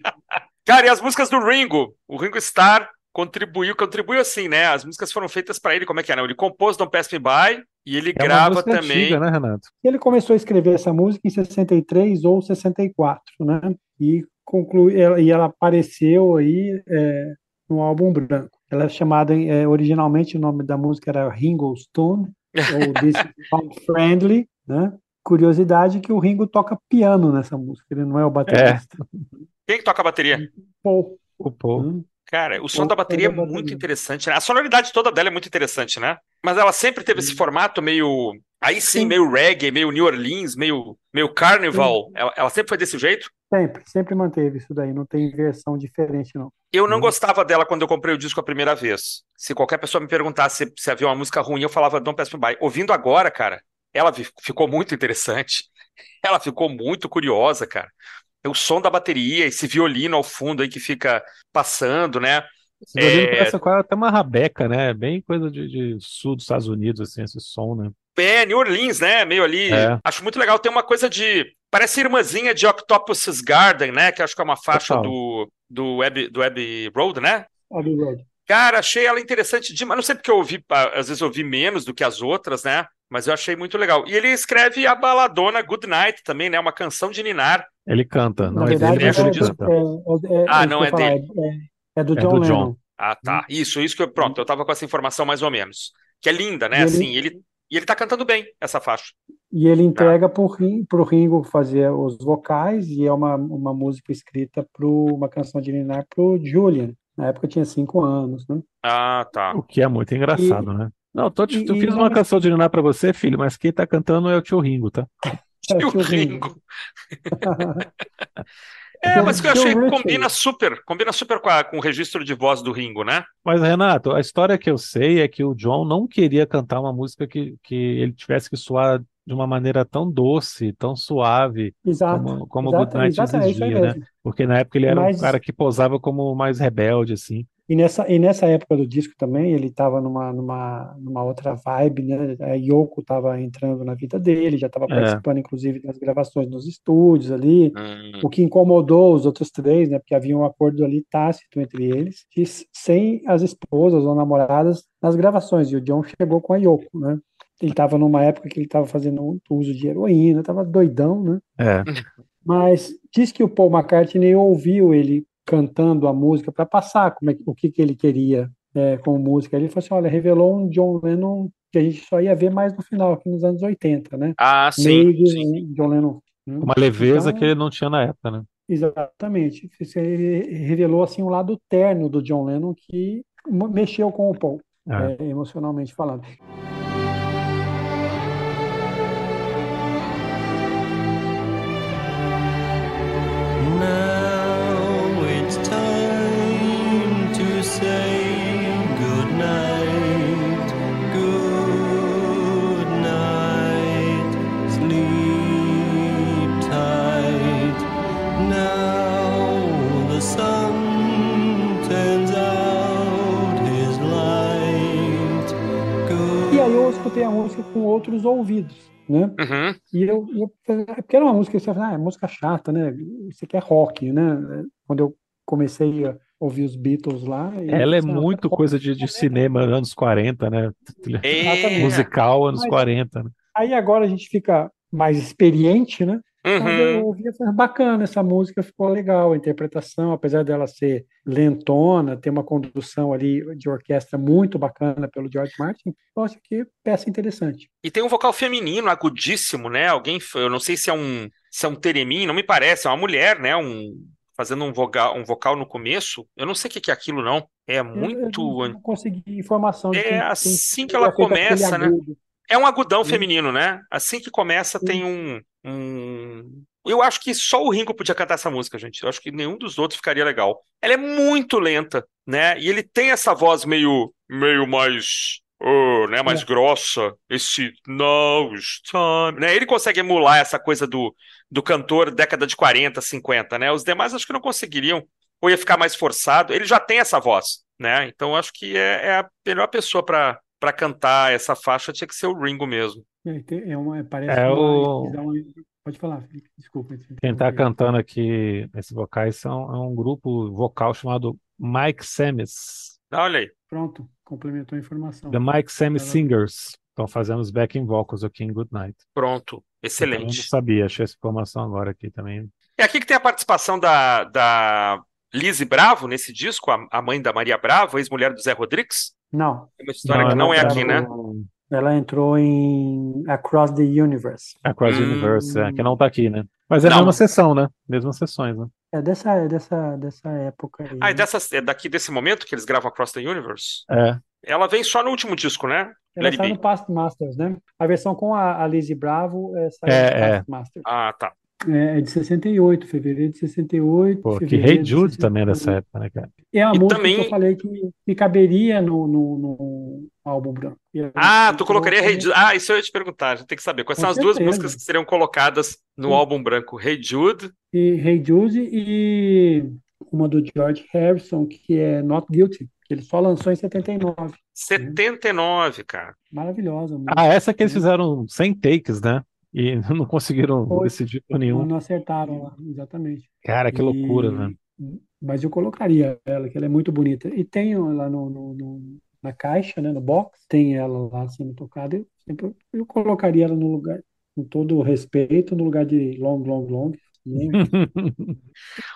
Cara, e as músicas do Ringo? O Ringo Starr contribuiu, contribuiu assim, né? As músicas foram feitas para ele, como é que é? Não? Ele compôs Don't Pass Me By e ele é grava também. Antiga, né, Renato? Ele começou a escrever essa música em 63 ou 64, né? E conclui, e ela apareceu aí é, no álbum branco. Ela é chamada é, originalmente o nome da música era Ringo Stone ou This Sound Friendly, né? Curiosidade que o Ringo toca piano nessa música, ele não é o baterista. É. Quem toca a bateria? Paul. O Paul. Hum. Cara, o som da bateria é muito interessante, né? A sonoridade toda dela é muito interessante, né? Mas ela sempre teve esse formato meio. Aí sim, sim. meio reggae, meio New Orleans, meio, meio carnival. Ela, ela, sempre foi desse jeito? Sempre, sempre manteve isso daí. Não tem versão diferente, não. Eu não hum. gostava dela quando eu comprei o disco a primeira vez. Se qualquer pessoa me perguntasse se, se havia uma música ruim, eu falava Don't Pass Me By. Ouvindo agora, cara, ela ficou muito interessante. Ela ficou muito curiosa, cara o som da bateria, esse violino ao fundo aí que fica passando, né? Esse violino é... parece quase até uma rabeca, né? Bem coisa de, de, sul dos Estados Unidos, assim, esse som, né? É, New Orleans, né? Meio ali. É. Acho muito legal. Tem uma coisa de. Parece irmãzinha de Octopus's Garden, né? Que acho que é uma faixa do, do, Web, do Web Road, né? Web Road. Cara, achei ela interessante demais. Não sei porque eu ouvi, às vezes eu ouvi menos do que as outras, né? Mas eu achei muito legal. E ele escreve a baladona Good Night também, né? Uma canção de Ninar. Ele canta, não Na é verdade, dele. É, é, é, ah, não é dele. É, do John, do John. Ah, tá. Isso, isso que eu. Pronto, eu tava com essa informação mais ou menos. Que é linda, né? E assim, ele... ele. E ele tá cantando bem essa faixa. E ele entrega tá. para o Ringo fazer os vocais, e é uma, uma música escrita para uma canção de Ninar para o Julian. Na época tinha cinco anos, né? Ah, tá. O que é muito engraçado, e, né? Não, tô, te, eu fiz uma canção de Ninar para você, filho, mas quem tá cantando é o tio Ringo, tá? É tio, tio Ringo. É, mas que eu achei que combina super, combina super com, a, com, o registro de voz do Ringo, né? Mas, Renato, a história que eu sei é que o John não queria cantar uma música que, que ele tivesse que soar de uma maneira tão doce, tão suave, exato, como, como o Goodnight é exigia, né? Porque na época ele era Mas... um cara que posava como mais rebelde, assim. E nessa, e nessa época do disco também, ele estava numa, numa, numa outra vibe, né? A Yoko estava entrando na vida dele, já estava é. participando, inclusive, das gravações nos estúdios ali, hum. o que incomodou os outros três, né? Porque havia um acordo ali tácito entre eles, de, sem as esposas ou namoradas nas gravações. E o John chegou com a Yoko, né? Ele estava numa época que ele estava fazendo uso de heroína, estava doidão, né? É. Mas diz que o Paul McCartney ouviu ele cantando a música para passar como é, o que, que ele queria é, com música. Ele falou assim: olha, revelou um John Lennon que a gente só ia ver mais no final, aqui nos anos 80, né? Ah, sim. Meio sim. John Lennon. Né? Uma leveza então, que ele não tinha na época, né? Exatamente. Ele revelou assim um lado terno do John Lennon que mexeu com o Paul, é. É, emocionalmente falando. Escutei a música com outros ouvidos, né? Uhum. E eu, eu, porque era uma música que você fala, ah, é música chata, né? Isso aqui é rock, né? Quando eu comecei a ouvir os Beatles lá. Ela é muito coisa de, de cinema anos 40, né? É. Musical anos Mas, 40. Né? Aí agora a gente fica mais experiente, né? Uhum. eu ouvia, bacana essa música, ficou legal a interpretação, apesar dela ser lentona, ter uma condução ali de orquestra muito bacana pelo George Martin, eu acho que peça interessante. E tem um vocal feminino agudíssimo, né? Alguém, eu não sei se é um, se é um teremim, não me parece, é uma mulher, né? Um fazendo um vocal, um vocal no começo. Eu não sei o que é aquilo não. É muito eu, eu não consegui informação. é quem, assim que ela começa, né? É um agudão feminino, né? Assim que começa tem um Hum, eu acho que só o Ringo podia cantar essa música, gente. Eu acho que nenhum dos outros ficaria legal. Ela é muito lenta, né? E ele tem essa voz meio, meio mais, oh, né, mais é. grossa. Esse now's time, né? Ele consegue emular essa coisa do, do cantor década de 40, 50, né? Os demais acho que não conseguiriam. Ou ia ficar mais forçado. Ele já tem essa voz, né? Então acho que é, é a melhor pessoa para para cantar essa faixa tinha que ser o Ringo mesmo. É, é uma, parece é o... uma, Pode falar, Felipe. Desculpa. Quem está cantando aqui nesses vocais são, é um grupo vocal chamado Mike Samis. Olha aí. Pronto, complementou a informação. The Mike Samis Singers. Estão fazendo os backing vocals aqui em Good Night. Pronto, excelente. Eu não sabia, achei essa informação agora aqui também. É aqui que tem a participação da, da Lizzie Bravo nesse disco, a, a mãe da Maria Bravo, ex-mulher do Zé Rodrigues. Não. É uma história não, que não é aqui, né? Ela entrou em Across the Universe. Across the hum. Universe, é, que não tá aqui, né? Mas é a mesma sessão, né? Mesmas sessões, né? É dessa, é dessa, dessa época aí. Ah, é, dessa, é daqui desse momento que eles gravam Across the Universe? É. Ela vem só no último disco, né? Ela sai no Past Masters, né? A versão com a, a Lizzie Bravo é, sai é, no Past é. Masters. Ah, tá. É, é de 68, fevereiro de 68. Pô, que Rei hey Jude também é dessa época, né, cara? É a e música também... que eu falei que, que caberia no, no, no álbum branco. Ah, tu colocaria Rei hey Jude. Ah, isso eu ia te perguntar, a gente tem que saber. Quais Com são certeza. as duas músicas que seriam colocadas no Sim. álbum branco? Rei hey Jude. E Rei hey Jude e uma do George Harrison, que é Not Guilty, que ele só lançou em 79. 79, né? cara. Maravilhosa. Ah, essa que eles fizeram sem takes, né? E não conseguiram Foi. decidir por nenhum. Não acertaram lá, exatamente. Cara, que loucura, velho. Mas eu colocaria ela, que ela é muito bonita. E tem lá no, no, no, na caixa, né, no box, tem ela lá sendo tocada. Eu, sempre, eu colocaria ela no lugar, com todo o respeito, no lugar de Long, Long, Long.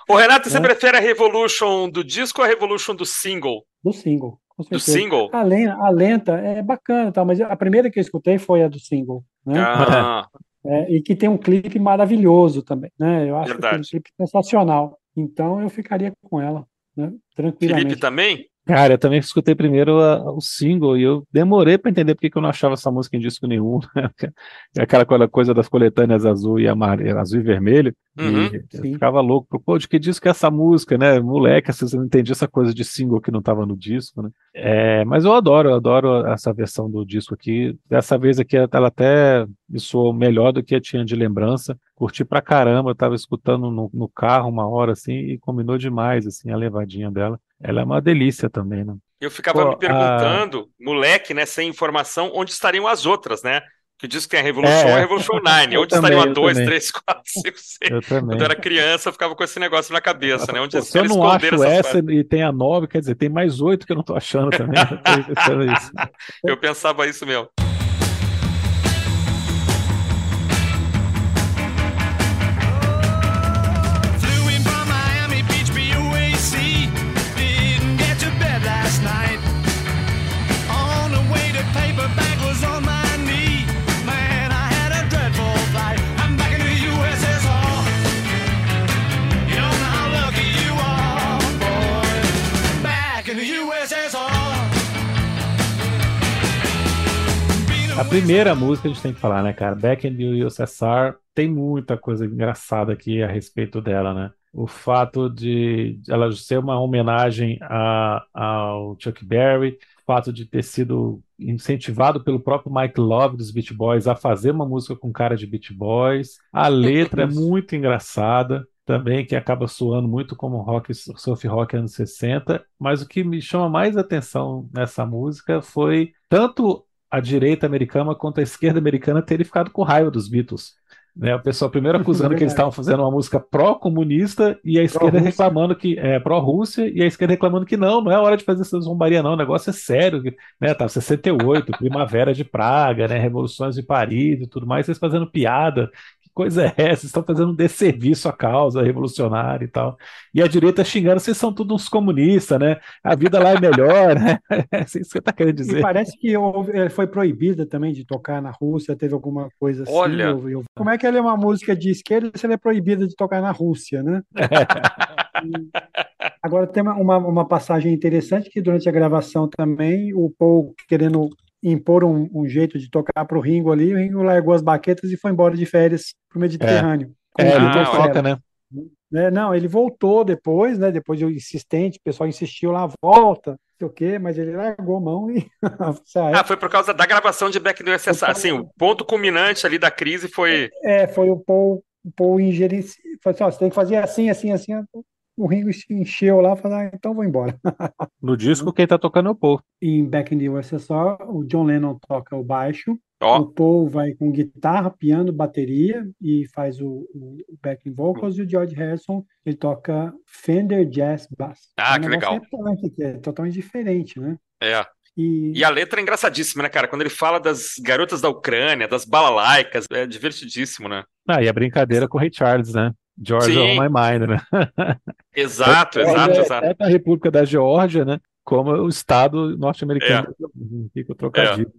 Ô, Renato, você é. prefere a Revolution do disco ou a Revolution do single? Do single. Do single? A lenta, a lenta é bacana, tá, mas a primeira que eu escutei foi a do single. Né? Ah. É, e que tem um clipe maravilhoso também. Né? Eu acho Verdade. que tem um clipe sensacional. Então eu ficaria com ela, né? tranquilamente. Felipe também? Cara, eu também escutei primeiro a, o single e eu demorei para entender porque que eu não achava essa música em disco nenhum. Né? Aquela coisa das coletâneas azul e amarelo, azul e vermelho. Uhum, e eu ficava louco, pô, de que disco é essa música, né? Moleque, vezes eu não entendi essa coisa de single que não estava no disco, né? É, mas eu adoro, eu adoro essa versão do disco aqui. Dessa vez aqui ela até me soou melhor do que eu tinha de lembrança. Curti pra caramba, eu tava escutando no, no carro uma hora assim e combinou demais assim a levadinha dela. Ela é uma delícia também, né? Eu ficava Pô, me perguntando, a... moleque, né, sem informação, onde estariam as outras, né? Que diz que tem a Revolution é. a Revolution 9. Onde estariam a 2, 3, 4, 5, 6? Eu também. Quando eu era criança, eu ficava com esse negócio na cabeça, né? Onde Se eu não acho essa partes. e tem a 9, quer dizer, tem mais 8 que eu não tô achando também. eu, eu pensava isso mesmo. A primeira música a gente tem que falar, né, cara? Back in the USSR tem muita coisa engraçada aqui a respeito dela, né? O fato de ela ser uma homenagem a, ao Chuck Berry, o fato de ter sido incentivado pelo próprio Mike Love dos Beach Boys a fazer uma música com cara de Beach Boys. A letra é muito engraçada também que acaba soando muito como rock, surf rock anos 60, mas o que me chama mais atenção nessa música foi tanto a direita americana quanto a esquerda americana terem ficado com raiva dos Beatles. Né, o pessoal primeiro acusando que eles estavam fazendo uma música pró-comunista e a esquerda reclamando que é pró-Rússia e a esquerda reclamando que não, não é hora de fazer essa zombaria não, o negócio é sério, né? Tá 68, Primavera de Praga, né, Revoluções de Paris e tudo mais, vocês fazendo piada coisa é essa? Vocês estão fazendo um desserviço à causa revolucionária e tal. E a direita xingando, vocês são todos uns comunistas, né? A vida lá é melhor, né? É isso que você está querendo dizer. E parece que eh, foi proibida também de tocar na Rússia, teve alguma coisa assim. Olha! Eu, eu... Como é que ela é uma música de esquerda se ela é proibida de tocar na Rússia, né? Agora tem uma, uma passagem interessante que durante a gravação também o Paul querendo impor um, um jeito de tocar para o Ringo ali, o Ringo largou as baquetas e foi embora de férias para o Mediterrâneo. É, é ele ah, toca, né? né? Não, ele voltou depois, né? Depois de insistente, o pessoal insistiu lá, volta, não sei o quê, mas ele largou a mão e saiu. Ah, foi por causa da gravação de Back no USSR. Assim, o ponto culminante ali da crise foi. É, foi o Paul, o Paul ingerir. Foi assim, ó, você tem que fazer assim, assim, assim o Ringo se encheu lá e falou, ah, então vou embora. No disco, quem tá tocando é o Paul. Em Back in the USSR, o John Lennon toca o baixo, oh. o Paul vai com guitarra, piano, bateria e faz o, o backing vocals, e o George Harrison, ele toca Fender Jazz Bass. Ah, é um que legal. É totalmente diferente, né? É. E... e... a letra é engraçadíssima, né, cara? Quando ele fala das garotas da Ucrânia, das balalaicas, é divertidíssimo, né? Ah, e a brincadeira com o Ray Charles, né? Georgia Sim. on my mind, né? Exato, exato, é, exato. É a República da Geórgia, né? Como o Estado norte-americano. É. Fica trocadilho.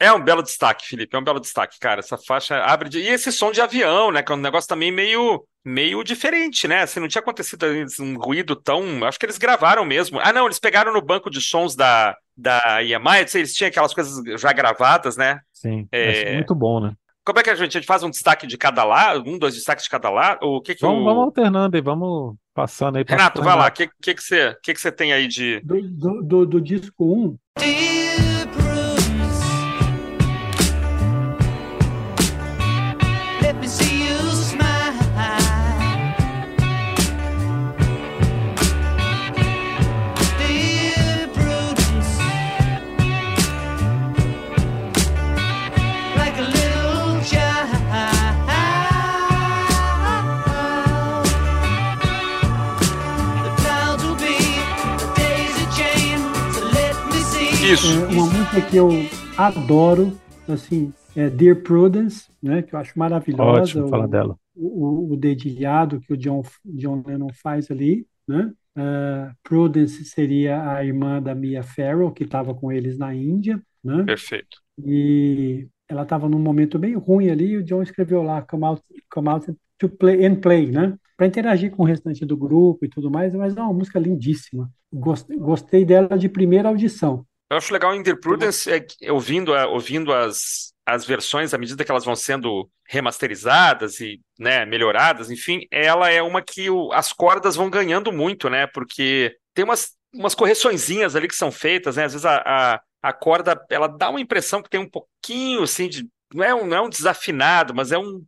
É. é um belo destaque, Felipe. É um belo destaque, cara. Essa faixa abre. De... E esse som de avião, né? Que é um negócio também meio, meio diferente, né? Assim, não tinha acontecido um ruído tão. Acho que eles gravaram mesmo. Ah, não, eles pegaram no banco de sons da, da EMI. Eles tinham aquelas coisas já gravadas, né? Sim. É... muito bom, né? Como é que a gente, a gente faz um destaque de cada lado, um, dois destaques de cada lado? O que que vamos, o... vamos alternando e vamos passando aí. Renato, vai lá, o que, que, que, você, que, que você tem aí de. Do, do, do disco 1. Um. Isso. É uma música que eu adoro, assim, é Dear Prudence, né, que eu acho maravilhosa. Ótimo, fala dela. O, o, o, dedilhado que o John, John Lennon faz ali, né? Uh, Prudence seria a irmã da Mia Farrow, que estava com eles na Índia, né? Perfeito. E ela estava num momento bem ruim ali, e o John escreveu lá, come out, come out to play and play, né? Para interagir com o restante do grupo e tudo mais, mas é uma música lindíssima. Gostei, gostei dela de primeira audição. Eu acho legal em The Prudence, é, ouvindo, ouvindo as, as versões, à medida que elas vão sendo remasterizadas e né, melhoradas, enfim, ela é uma que o, as cordas vão ganhando muito, né? Porque tem umas, umas correçõezinhas ali que são feitas, né? Às vezes a, a, a corda, ela dá uma impressão que tem um pouquinho, assim, de... Não é um, não é um desafinado, mas é um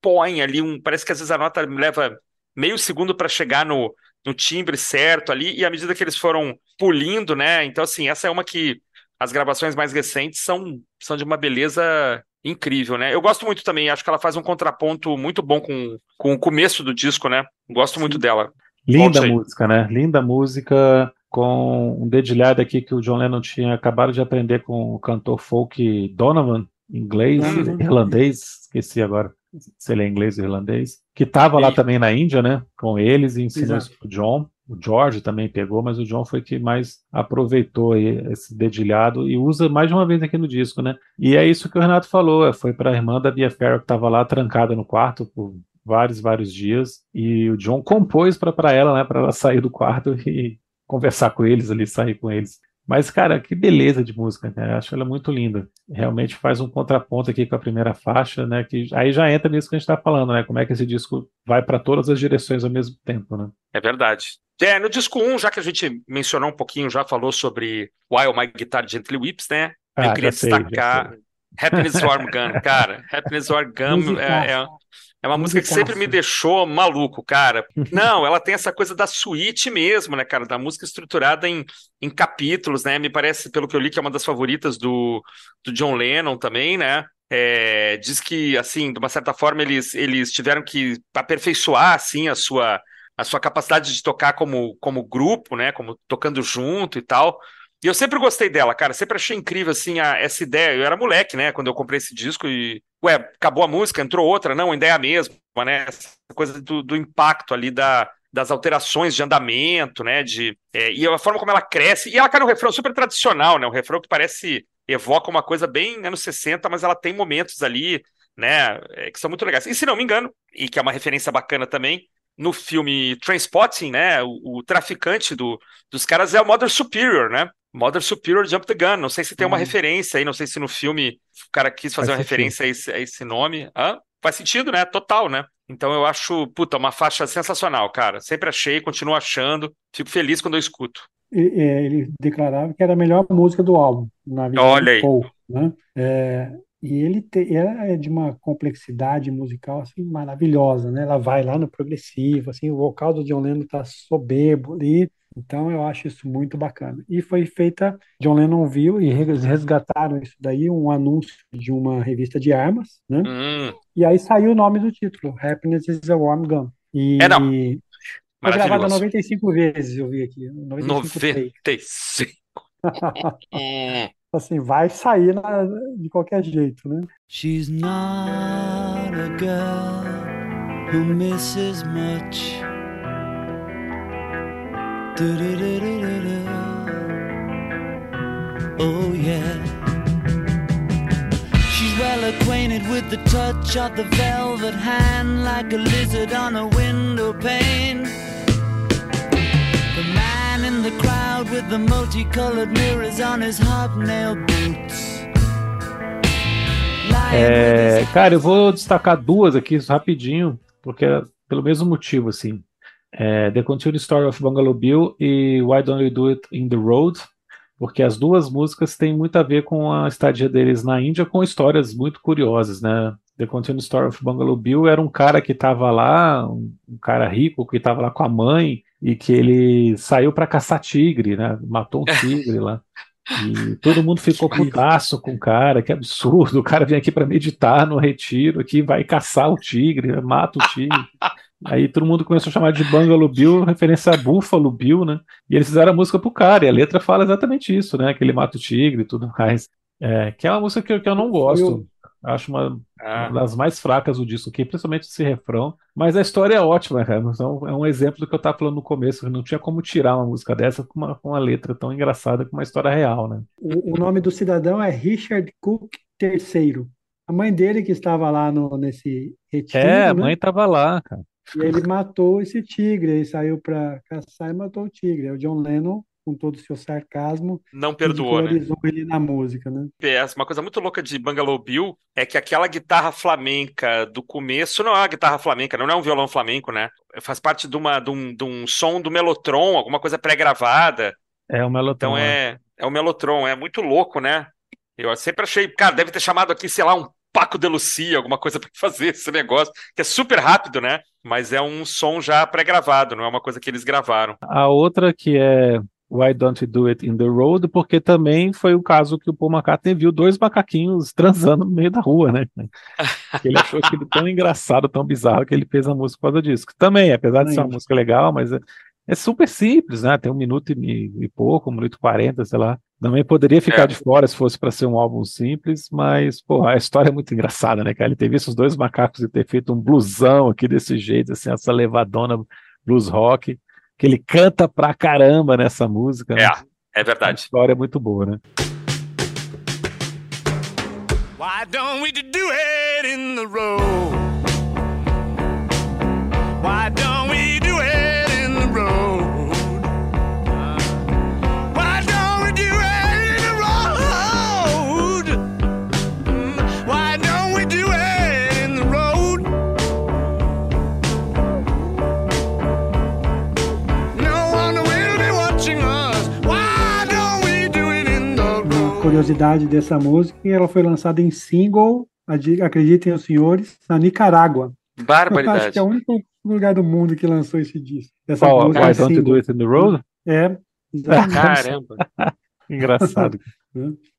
põe ali, um, parece que às vezes a nota leva meio segundo para chegar no, no timbre certo ali, e à medida que eles foram pulindo, né? Então, assim, essa é uma que as gravações mais recentes são, são de uma beleza incrível, né? Eu gosto muito também, acho que ela faz um contraponto muito bom com, com o começo do disco, né? Gosto muito dela. Linda música, né? Linda música, com um dedilhado aqui que o John Lennon tinha acabado de aprender com o cantor folk Donovan, inglês, uhum. irlandês, esqueci agora se ele é inglês ou irlandês, que estava lá também na Índia, né, com eles e ensinou Exato. isso pro John. O George também pegou, mas o John foi que mais aproveitou esse dedilhado e usa mais de uma vez aqui no disco, né? E é isso que o Renato falou, é, foi para a irmã da Bia Farrow que estava lá trancada no quarto por vários, vários dias e o John compôs para ela, né, para ela sair do quarto e conversar com eles ali, sair com eles. Mas, cara, que beleza de música, né? Acho ela muito linda. Realmente faz um contraponto aqui com a primeira faixa, né? Que aí já entra nisso que a gente está falando, né? Como é que esse disco vai para todas as direções ao mesmo tempo, né? É verdade. É, no disco 1, já que a gente mencionou um pouquinho, já falou sobre While My Guitar Gently Whips, né? Ah, eu queria destacar Happiness Warm Gun, cara. Happiness Warm Gun é, é, é uma música que sempre me deixou maluco, cara. Não, ela tem essa coisa da suíte mesmo, né, cara? Da música estruturada em, em capítulos, né? Me parece, pelo que eu li, que é uma das favoritas do, do John Lennon também, né? É, diz que, assim, de uma certa forma, eles, eles tiveram que aperfeiçoar, assim, a sua, a sua capacidade de tocar como, como grupo, né? Como tocando junto e tal. E eu sempre gostei dela, cara. Sempre achei incrível, assim, a, essa ideia. Eu era moleque, né? Quando eu comprei esse disco e. Ué, acabou a música, entrou outra. Não, ainda é a mesma, né? Essa coisa do, do impacto ali da, das alterações de andamento, né? De, é, e a forma como ela cresce. E ela cai no refrão super tradicional, né? Um refrão que parece. evoca uma coisa bem anos 60, mas ela tem momentos ali, né? É, que são muito legais. E se não me engano, e que é uma referência bacana também, no filme Transpotting, né? O, o traficante do, dos caras é o Mother Superior, né? Mother Superior Jump the Gun. Não sei se tem uma uhum. referência aí, não sei se no filme o cara quis fazer Faz uma sentido. referência a esse, a esse nome. Hã? Faz sentido, né? Total, né? Então eu acho, puta, uma faixa sensacional, cara. Sempre achei, continuo achando. Fico feliz quando eu escuto. Ele declarava que era a melhor música do álbum, na vida Olha aí. Paul, né? É, e ele te, ela é de uma complexidade musical assim maravilhosa, né? Ela vai lá no progressivo, assim, o vocal do John Lennon tá soberbo ali, então eu acho isso muito bacana. E foi feita, John Lennon viu e resgataram isso daí, um anúncio de uma revista de armas, né? Hum. E aí saiu o nome do título, Happiness is a Warm Gun. E é, não. foi gravada 95 vezes, eu vi aqui. 95. 95. assim, vai sair na, de qualquer jeito, né? She's not a girl who misses much. Oh yeah. She's well acquainted with the touch of the velvet hand like a lizard on a window pane. The man in the crowd with the multicolored mirrors on his hobnail boots. É, cara, eu vou destacar duas aqui rapidinho, porque é pelo mesmo motivo, assim é, The Continued Story of Bungalow Bill e Why Don't You Do It in the Road, porque as duas músicas têm muito a ver com a estadia deles na Índia, com histórias muito curiosas, né? The Continued Story of Bungalow Bill era um cara que estava lá, um, um, cara rico que estava lá com a mãe e que ele saiu para caçar tigre, né? Matou um tigre lá. E todo mundo ficou putaço com o cara, que absurdo. O cara vem aqui para meditar no retiro, aqui vai caçar o tigre, mata o tigre. Aí todo mundo começou a chamar de Bungalow Bill, referência a Buffalo Bill, né? E eles fizeram a música pro cara, e a letra fala exatamente isso, né? Que ele mata o tigre e tudo mais. É, que é uma música que, eu, que eu não gosto. Acho uma, ah. uma, das mais fracas do disco aqui, principalmente esse refrão. Mas a história é ótima, cara. Então, é um exemplo do que eu estava falando no começo. Não tinha como tirar uma música dessa com uma, com uma letra tão engraçada com uma história real, né? O, o nome do cidadão é Richard Cook III. A mãe dele que estava lá no, nesse retiro, É, a né? mãe estava lá, cara. E ele matou esse tigre, ele saiu para caçar e matou o tigre. É o John Lennon com todo o seu sarcasmo, não perdoou, né? ele na música, né? Uma coisa muito louca de Bungalow Bill é que aquela guitarra flamenca do começo não é uma guitarra flamenca, não é um violão flamenco, né? Faz parte de, uma, de, um, de um som do Melotron, alguma coisa pré-gravada. É o Melotron. Então é, é o Melotron, é muito louco, né? Eu sempre achei, cara, deve ter chamado aqui, sei lá, um Paco de Lucia, alguma coisa para fazer esse negócio, que é super rápido, né? Mas é um som já pré-gravado, não é uma coisa que eles gravaram. A outra que é Why Don't You Do It in the Road? Porque também foi o caso que o Paul McCartney viu dois macaquinhos transando no meio da rua, né? Ele achou aquilo tão engraçado, tão bizarro que ele fez a música por causa disso. Também, apesar de ser uma música legal, mas é, é super simples, né? Tem um minuto e, e, pouco, um minuto e quarenta, sei lá. Também poderia ficar é. de fora se fosse para ser um álbum simples, mas, pô, a história é muito engraçada, né, cara? Ele ter visto os dois macacos e ter feito um blusão aqui desse jeito, assim, essa levadona blues rock, que ele canta pra caramba nessa música. Né? É, é verdade. A história é muito boa, né? Why don't we do it in the road? Curiosidade dessa música e ela foi lançada em single, acreditem os senhores, na Nicarágua. Barbaridade. Eu acho que é o único lugar do mundo que lançou esse disco. Essa Qual, música Why Don't You Do It in the Road? É. Exatamente. Caramba. Engraçado.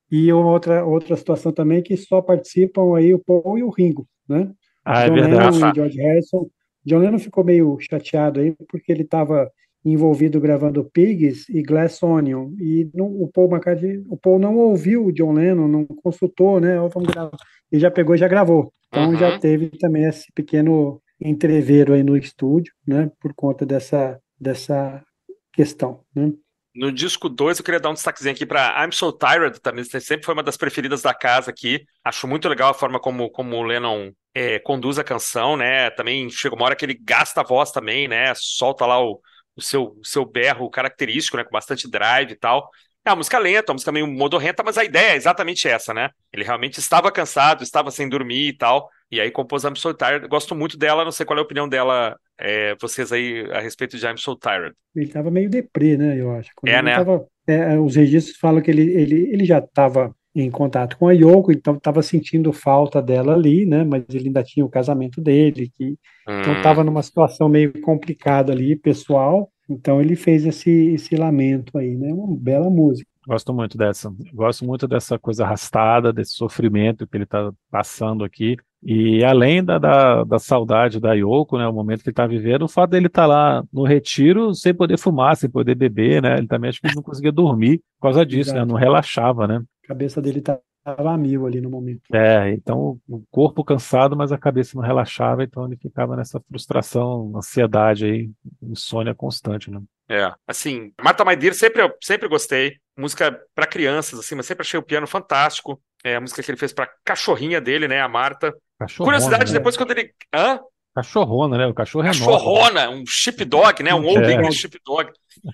e uma outra, outra situação também que só participam aí o Paul e o Ringo, né? Ah, é John é verdade. Lennon e George Harrison. John Lennon ficou meio chateado aí porque ele estava envolvido gravando Pigs e Glass Onion. E no, o Paul McCartney, o Paul não ouviu o John Lennon, não consultou, né? Vamos gravar. E já pegou e já gravou. Então uhum. já teve também esse pequeno entreveiro aí no estúdio, né? Por conta dessa, dessa questão, né? No disco 2, eu queria dar um destaquezinho aqui para I'm So Tired, também sempre foi uma das preferidas da casa aqui. Acho muito legal a forma como, como o Lennon é, conduz a canção, né? Também chega uma hora que ele gasta a voz também, né? Solta lá o, o seu, o seu berro característico, né, com bastante drive e tal. É uma música lenta, uma música meio modorrenta, mas a ideia é exatamente essa, né? Ele realmente estava cansado, estava sem dormir e tal, e aí compôs I'm So Tired. Gosto muito dela, não sei qual é a opinião dela, é, vocês aí, a respeito de I'm So Tired. Ele estava meio deprê, né, eu acho. Quando é, né? Tava, é, os registros falam que ele, ele, ele já estava em contato com a Yoko, então estava sentindo falta dela ali, né? Mas ele ainda tinha o casamento dele, que então hum. então estava numa situação meio complicada ali, pessoal. Então ele fez esse, esse lamento aí, né? Uma bela música. Gosto muito dessa. Gosto muito dessa coisa arrastada, desse sofrimento que ele está passando aqui. E além da, da, da, saudade da Yoko, né, o momento que ele está vivendo, o fato dele estar tá lá no retiro sem poder fumar, sem poder beber, né? Ele também acho que não conseguia dormir por causa disso, né? Não relaxava, né? A cabeça dele tá estava a mil ali no momento. É, então o corpo cansado, mas a cabeça não relaxava, então ele ficava nessa frustração, ansiedade aí, insônia constante, né? É, assim, Marta Maidir sempre sempre gostei, música para crianças assim, mas sempre achei o piano fantástico. É a música que ele fez para cachorrinha dele, né, a Marta. Cachorrona, Curiosidade, né? depois quando ele, hã? Cachorrona, né? O cachorro é Cachorrona, um sheepdog, né? Um Old é. English sheepdog.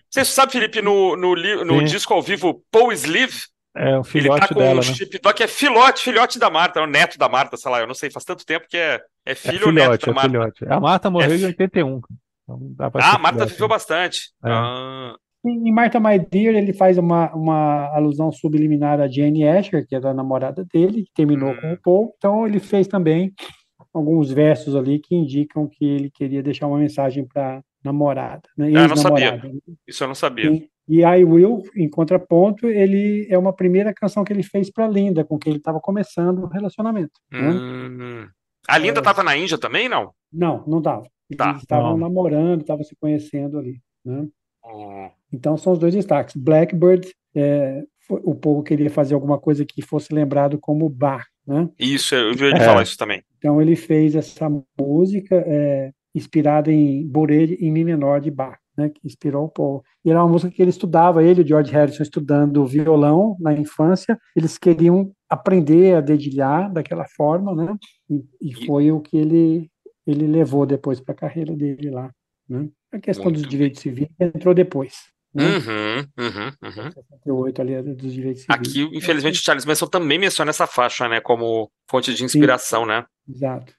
Você sabe, Felipe, no, no, no disco ao vivo Paul Sleeve, é o filhote Ele tá com dela, um né? é filhote, filhote da Marta, é o neto da Marta, sei lá, eu não sei, faz tanto tempo que é, é filho é filhote, ou neto da é Marta. Filhote. A Marta morreu é... em 81. Então ah, a Marta viveu bastante. É. Ah. Em Marta My Dear, ele faz uma, uma alusão subliminar a Jane Asher, que era a namorada dele, que terminou hum. com o Paul. Então ele fez também alguns versos ali que indicam que ele queria deixar uma mensagem para namorada. Né? Ah, eu não sabia. Isso eu não sabia. E, e I Will, em contraponto, ele é uma primeira canção que ele fez para Linda, com quem ele estava começando o relacionamento. Né? Hum. A Linda estava é... na Índia também, não? Não, não estava. Tá. Eles estavam namorando, estavam se conhecendo ali, né? Hum. Então são os dois destaques. Blackbird, é, o povo queria fazer alguma coisa que fosse lembrado como bar, né? Isso, eu vi ele é. falar isso também. Então ele fez essa música é, inspirada em Borelli em Mi menor de Bach né, que inspirou o povo. E era uma música que ele estudava, ele e o George Harrison estudando violão na infância, eles queriam aprender a dedilhar daquela forma, né? E, e foi o que ele ele levou depois para a carreira dele lá, né? A questão Muito dos direitos civis entrou depois. Né? Uhum, uhum, uhum. 68 ali dos direitos civis. Aqui, infelizmente, o Charles Manson também menciona essa faixa, né, como fonte de inspiração, Sim, né? Exato.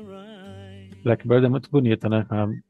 Blackbird é muito bonita, né?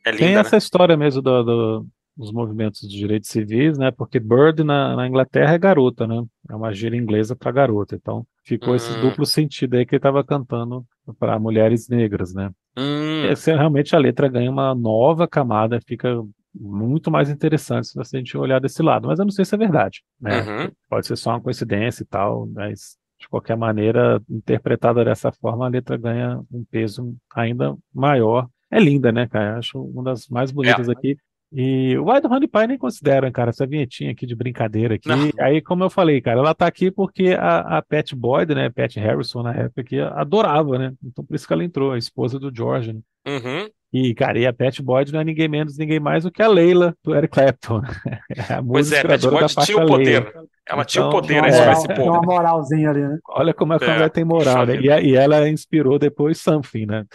É linda, Tem essa né? história mesmo do, do, dos movimentos de direitos civis, né? Porque Bird na, na Inglaterra é garota, né? É uma gíria inglesa para garota. Então ficou hum. esse duplo sentido aí que ele estava cantando para mulheres negras, né? Hum. Essa, realmente a letra ganha uma nova camada, fica muito mais interessante se a gente olhar desse lado. Mas eu não sei se é verdade, né? Uhum. Pode ser só uma coincidência e tal, mas de qualquer maneira, interpretada dessa forma, a letra ganha um peso ainda maior. É linda, né, cara? Acho uma das mais bonitas é. aqui. E o Wild Honey Pie nem considera, cara, essa vinhetinha aqui de brincadeira aqui. Não. Aí, como eu falei, cara, ela tá aqui porque a, a Pat Boyd, né, Pat Harrison na época aqui, adorava, né? Então por isso que ela entrou, a esposa do George, né? Uhum. E, cara, e a Pat Boyd não é ninguém menos, ninguém mais do que a Leila do Eric Clapton. É a pois é, a Pat Boyd tinha o poder. Leila. Ela então, tinha o então, poder é, sobre esse povo. Tem uma moralzinha ali, né? Olha como a é, tem moral, né? E, e, ela inspirou depois Something, né?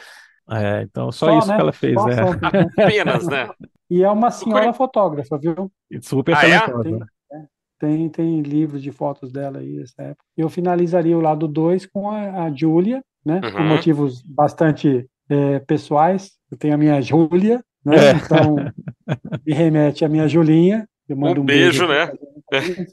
É, então, só, só isso né? que ela fez, só é. Apenas, né? E é uma senhora fotógrafa, viu? Super ah, talentosa. É? Tem, tem livros de fotos dela aí dessa época. Eu finalizaria o lado 2 com a, a Julia, né? Uhum. Por motivos bastante é, pessoais. Eu tenho a minha Júlia, né? É. Então me remete à minha Julinha. Eu mando um, um beijo, beijo, né?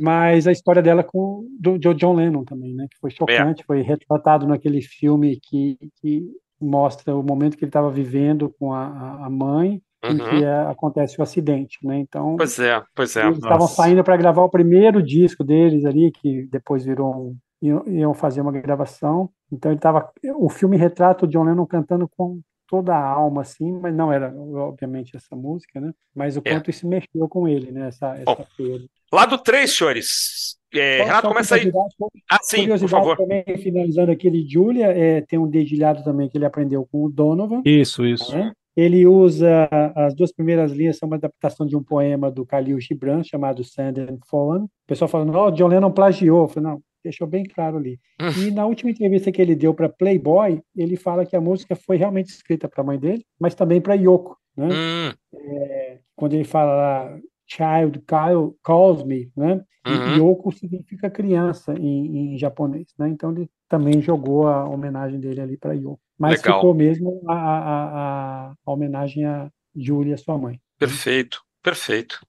Mas a história dela com do, do John Lennon também, né? Que foi chocante, é. foi retratado naquele filme que, que mostra o momento que ele estava vivendo com a, a mãe uhum. em que é, acontece o acidente, né? Então, pois é, pois é. Eles estavam saindo para gravar o primeiro disco deles ali, que depois virou um, iam fazer uma gravação. Então ele estava, o filme retrata o John Lennon cantando com toda a alma, assim, mas não era, obviamente, essa música, né? Mas o é. quanto é. isso mexeu com ele, né? Essa, essa Bom, perda. Lado 3, senhores. É, Renato, começa aí. Ah, sim, por favor. também, finalizando aquele Julia, é, tem um dedilhado também que ele aprendeu com o Donovan. Isso, isso. Né? Ele usa as duas primeiras linhas são uma adaptação de um poema do Khalil Gibran chamado Sand and Fallen. O pessoal falando, ó, oh, John Lennon plagiou. Eu falei, não, deixou bem claro ali. Hum. E na última entrevista que ele deu para Playboy, ele fala que a música foi realmente escrita para a mãe dele, mas também para Yoko. Né? Hum. É, quando ele fala Child calls me, né? Uhum. Yoko significa criança em, em, japonês, né? Então ele também jogou a homenagem dele ali para Yoko. Mas Legal. ficou mesmo a, a, a, a homenagem a Julia, sua mãe. Perfeito, perfeito.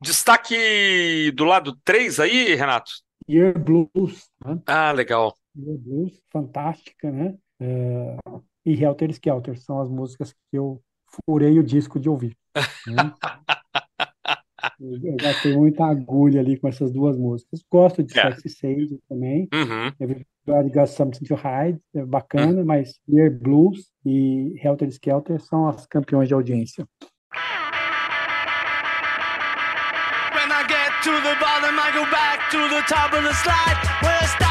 Destaque do lado 3 aí, Renato? Year Blues. Né? Ah, legal. Year Blues, fantástica, né? É... E Helter Skelter são as músicas que eu furei o disco de ouvir. Né? eu gastei muita agulha ali com essas duas músicas. Gosto de yeah. Sexy Sage também. Uhum. Everybody Got Something to Hide, é bacana, uhum. mas Year Blues e Helter Skelter são as campeões de audiência. To the bottom, I go back to the top of the slide.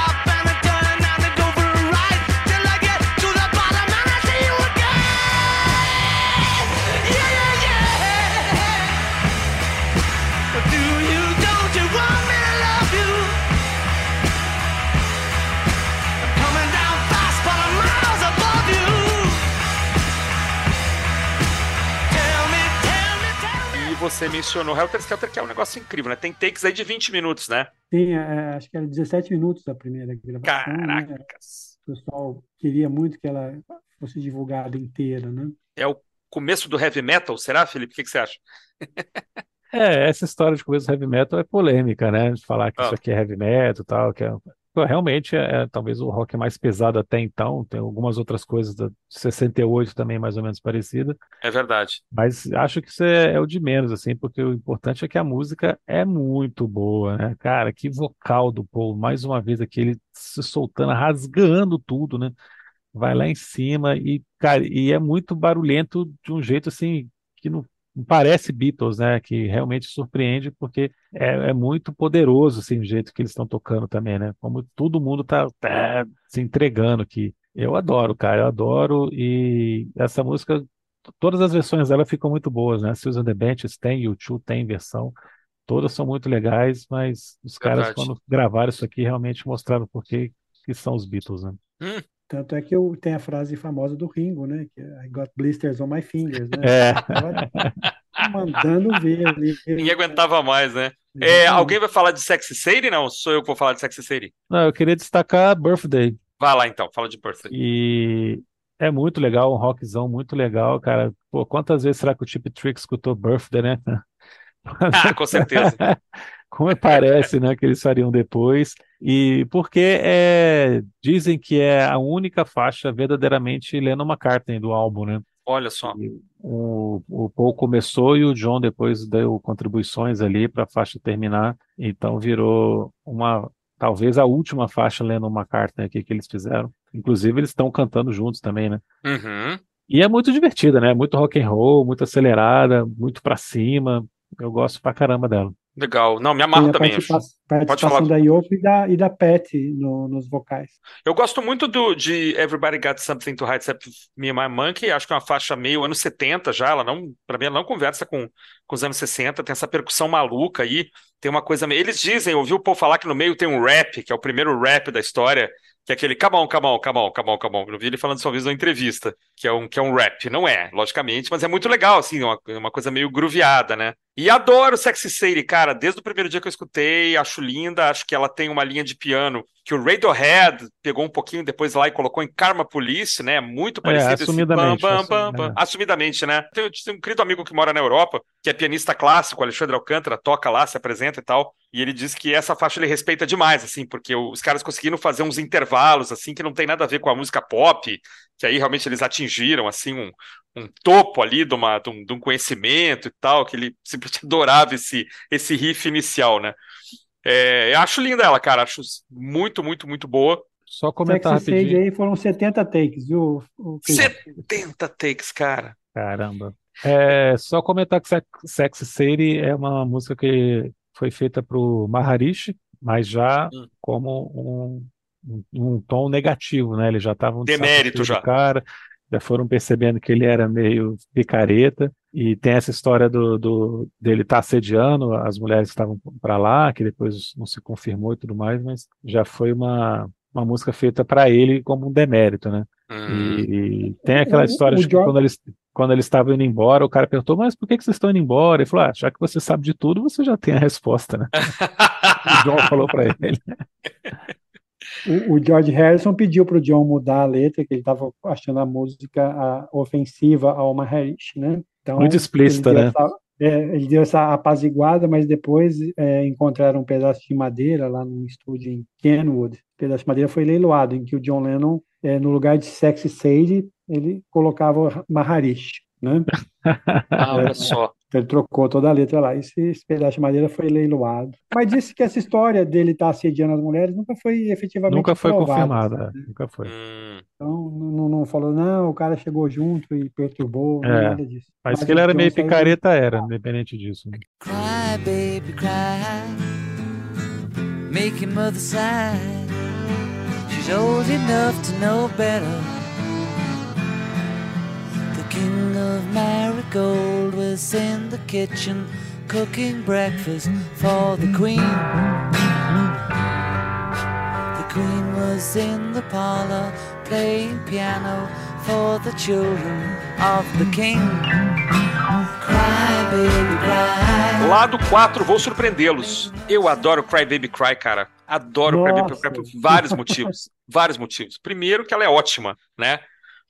Você mencionou Helter Skelter, que é um negócio incrível, né? Tem takes aí de 20 minutos, né? Tem, é, acho que era 17 minutos a primeira gravação. Né? Caracas! O pessoal queria muito que ela fosse divulgada inteira, né? É o começo do heavy metal, será, Felipe? O que, que você acha? É, essa história de começo do heavy metal é polêmica, né? De falar que Ah. isso aqui é heavy metal e tal, que é... Pô, Realmente é, é talvez o rock mais pesado até então, tem algumas outras coisas da de 68 também mais ou menos parecida, É verdade. mas acho que isso é, é o de menos, assim, porque o importante é que a música é muito boa, né? Cara, que vocal do Paul, mais uma vez aqui, ele se soltando, rasgando tudo, né? Vai lá em cima e, cara, e é muito barulhento de um jeito assim que não parece Beatles, né? Que realmente surpreende porque é, é muito poderoso assim, o jeito que eles estão tocando também, né? Como todo mundo tá, tá se entregando aqui. Eu adoro, cara, eu adoro e essa música, todas as versões dela ficam muito boas, né? Susan the Benches tem, U2 tem versão, todas são muito legais, mas os caras Verdade. quando gravaram isso aqui realmente mostraram por que que são os Beatles, né? Hum, Tanto é que eu, tem a frase famosa do Ringo, né? Que é I got blisters on my fingers, né? É. Mandando ver ali. ninguém aguentava mais, né? É, alguém vai falar de Sexy Sadie? Não, sou eu que vou falar de Sexy Sadie. Não, eu queria destacar Birthday, Vai lá então, fala de Birthday. e é muito legal, um rockzão muito legal, cara. Pô, quantas vezes será que o Chip Trick escutou Birthday, né? Ah, com certeza. Como parece, né, que eles fariam depois. E porque é, dizem que é a única faixa verdadeiramente Lennon McCartney do álbum, né? Olha só. O, o Paul começou e o John depois deu contribuições ali para a faixa terminar. Então virou uma, talvez a última faixa Lennon McCartney aqui que eles fizeram. Inclusive eles estão cantando juntos também, né? Uhum. E é muito divertida, né? Muito rock and roll, muito acelerada, muito pra cima. Eu gosto pra caramba dela. Legal. Não, me amarro também. acho. participação falar. da Yoko e da, e da Pat no- nos vocais. Eu gosto muito do, de Everybody Got Something to Hide Except Me and My Monkey. Acho que é uma faixa meio anos 70 já. Ela não, para mim, ela não conversa com, com os anos 60. Tem essa percussão maluca aí. Tem uma coisa meio. Eles dizem, ouviu o povo falar que no meio tem um rap, que é o primeiro rap da história, que é aquele on, come on, come on. Eu vi ele falando uma vez numa entrevista, que é um, que é um rap. Não é, logicamente, mas é muito legal, assim, uma, uma coisa meio grooveada, né? E adoro Sexy Sadie, cara, desde o primeiro dia que eu escutei, acho linda, acho que ela tem uma linha de piano que o Radiohead pegou um pouquinho depois lá e colocou em Karma Police, né? Muito parecido esse assumidamente, bam, bam, bam, bam. é. Assumidamente, né? Tem, tem um querido amigo que mora na Europa, que é pianista clássico, Alexandre Alcântara, toca lá, se apresenta e tal, e ele diz que essa faixa ele respeita demais, assim, porque os caras conseguiram fazer uns intervalos, assim, que não tem nada a ver com a música pop, que aí realmente eles atingiram, assim, um, um topo ali de, uma, de, um, de um conhecimento e tal, que ele simplesmente adorava esse, esse riff inicial, né? É, eu acho linda ela, cara, acho muito, muito, muito boa. Só comentar Sexy rapidinho. aí foram 70 takes, viu? o Chris? 70 takes, cara. Caramba. É, só comentar que Sex- Sexy Sadie é uma música que foi feita pro Maharishi, mas já Hum. como um, um, um tom negativo, né? Eles já estavam de saco Demérito já. cara, já foram percebendo que ele era meio picareta, e tem essa história do, do dele estar assediando as mulheres que estavam para lá, que depois não se confirmou e tudo mais, mas já foi uma, uma música feita para ele como um demérito, né? Hum. E, e tem aquela O- história o de que quando eles, quando eles estavam indo embora, o cara perguntou, mas por que que vocês estão indo embora? Ele falou, ah, já que você sabe de tudo, você já tem a resposta, né? O John falou para ele. O, o George Harrison pediu para o John mudar a letra, que ele estava achando a música ah, ofensiva ao Maharishi, né? Então, Muito explícita, né? essa- é, ele deu essa apaziguada, mas depois é, encontraram um pedaço de madeira lá num estúdio em Kenwood. O pedaço de madeira foi leiloado, em que o John Lennon, é, no lugar de Sexy Sadie, ele colocava o Maharishi, né? Ah, olha só. Então ele trocou toda a letra lá. Esse, esse pedaço de madeira foi leiloado. Mas disse que essa história dele estar assediando as mulheres nunca foi efetivamente Nunca foi provada. confirmada, é, nunca foi. Hum. Então não, não falou, não, o cara chegou junto e perturbou, É, nada disso. Mas Mas que ele era meio saiu- picareta, era, independente disso. né? Cry, baby, cry. Make your mother sigh. She's old enough to know better. Of Marigold was in the kitchen cooking breakfast for the queen. The queen was in the parlor playing piano for the children of the king. Cry, Lado 4, vou surpreendê-los. Eu adoro Cry Baby Cry, cara. Adoro Nossa. Cry Baby Cry por vários motivos. vários motivos. Primeiro, que ela é ótima, né?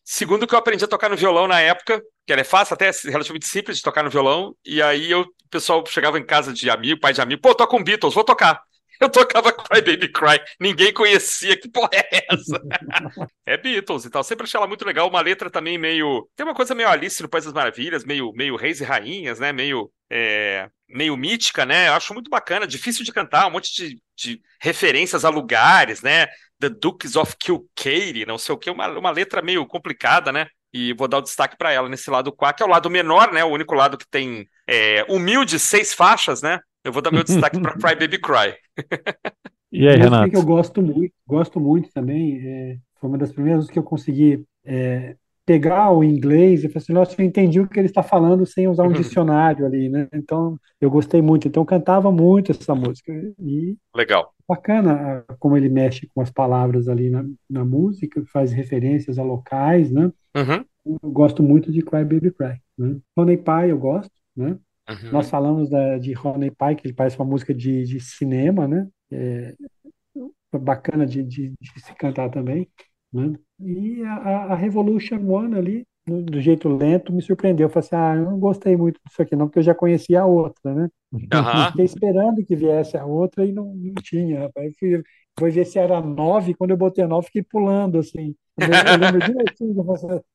Segundo, que eu aprendi a tocar no violão na época, que ela é fácil, até relativamente simples de tocar no violão. E aí eu, o pessoal chegava em casa de amigo, pai de amigo, pô, toca um Beatles, vou tocar. Eu tocava Cry Baby Cry, ninguém conhecia, que porra é essa? é Beatles e tal, sempre achei ela muito legal, uma letra também meio, tem uma coisa meio Alice no País das Maravilhas, meio, meio Reis e Rainhas, né, meio, é, meio mítica, né, eu acho muito bacana, difícil de cantar, um monte de, de referências a lugares, né, The Dukes of Kilkenny, não sei o que, uma, uma letra meio complicada, né, e vou dar o destaque para ela nesse lado 4, que é o lado menor, né, o único lado que tem é, humilde seis faixas, né, eu vou dar meu destaque para Cry Baby Cry. e aí, Renato? que eu gosto muito, gosto muito também, é, foi uma das primeiras que eu consegui é, pegar o inglês e falar assim, nossa, eu entendi o que ele está falando sem usar um uhum. dicionário ali, né? Então, eu gostei muito. Então, eu cantava muito essa música. E Legal. Bacana como ele mexe com as palavras ali na, na música, faz referências a locais, né? Uhum. Eu gosto muito de Cry Baby Cry. Né? Honey Pie eu gosto, né? Uhum. Nós falamos da, de Ronnie Pie, que ele parece uma música de, de cinema, né? É, bacana de, de, de, se cantar também. Né? E a, a Revolution One ali, do, do, jeito lento, me surpreendeu. Eu falei assim, ah, eu não gostei muito disso aqui não, porque eu já conhecia a outra, né? Uhum. Fiquei esperando que viesse a outra e não, não tinha, rapaz. Fui, fui ver se era nove, quando eu botei a nove, fiquei pulando, assim. Eu, eu lembro direitinho,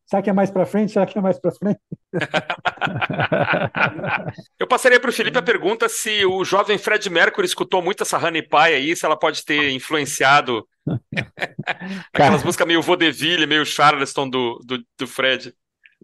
será que é mais para frente? Será que é mais para frente? eu passaria para o Felipe a pergunta se o jovem Fred Mercury escutou muito essa Honey Pie aí, se ela pode ter influenciado aquelas músicas meio vaudeville, meio Charleston do, do, do Fred.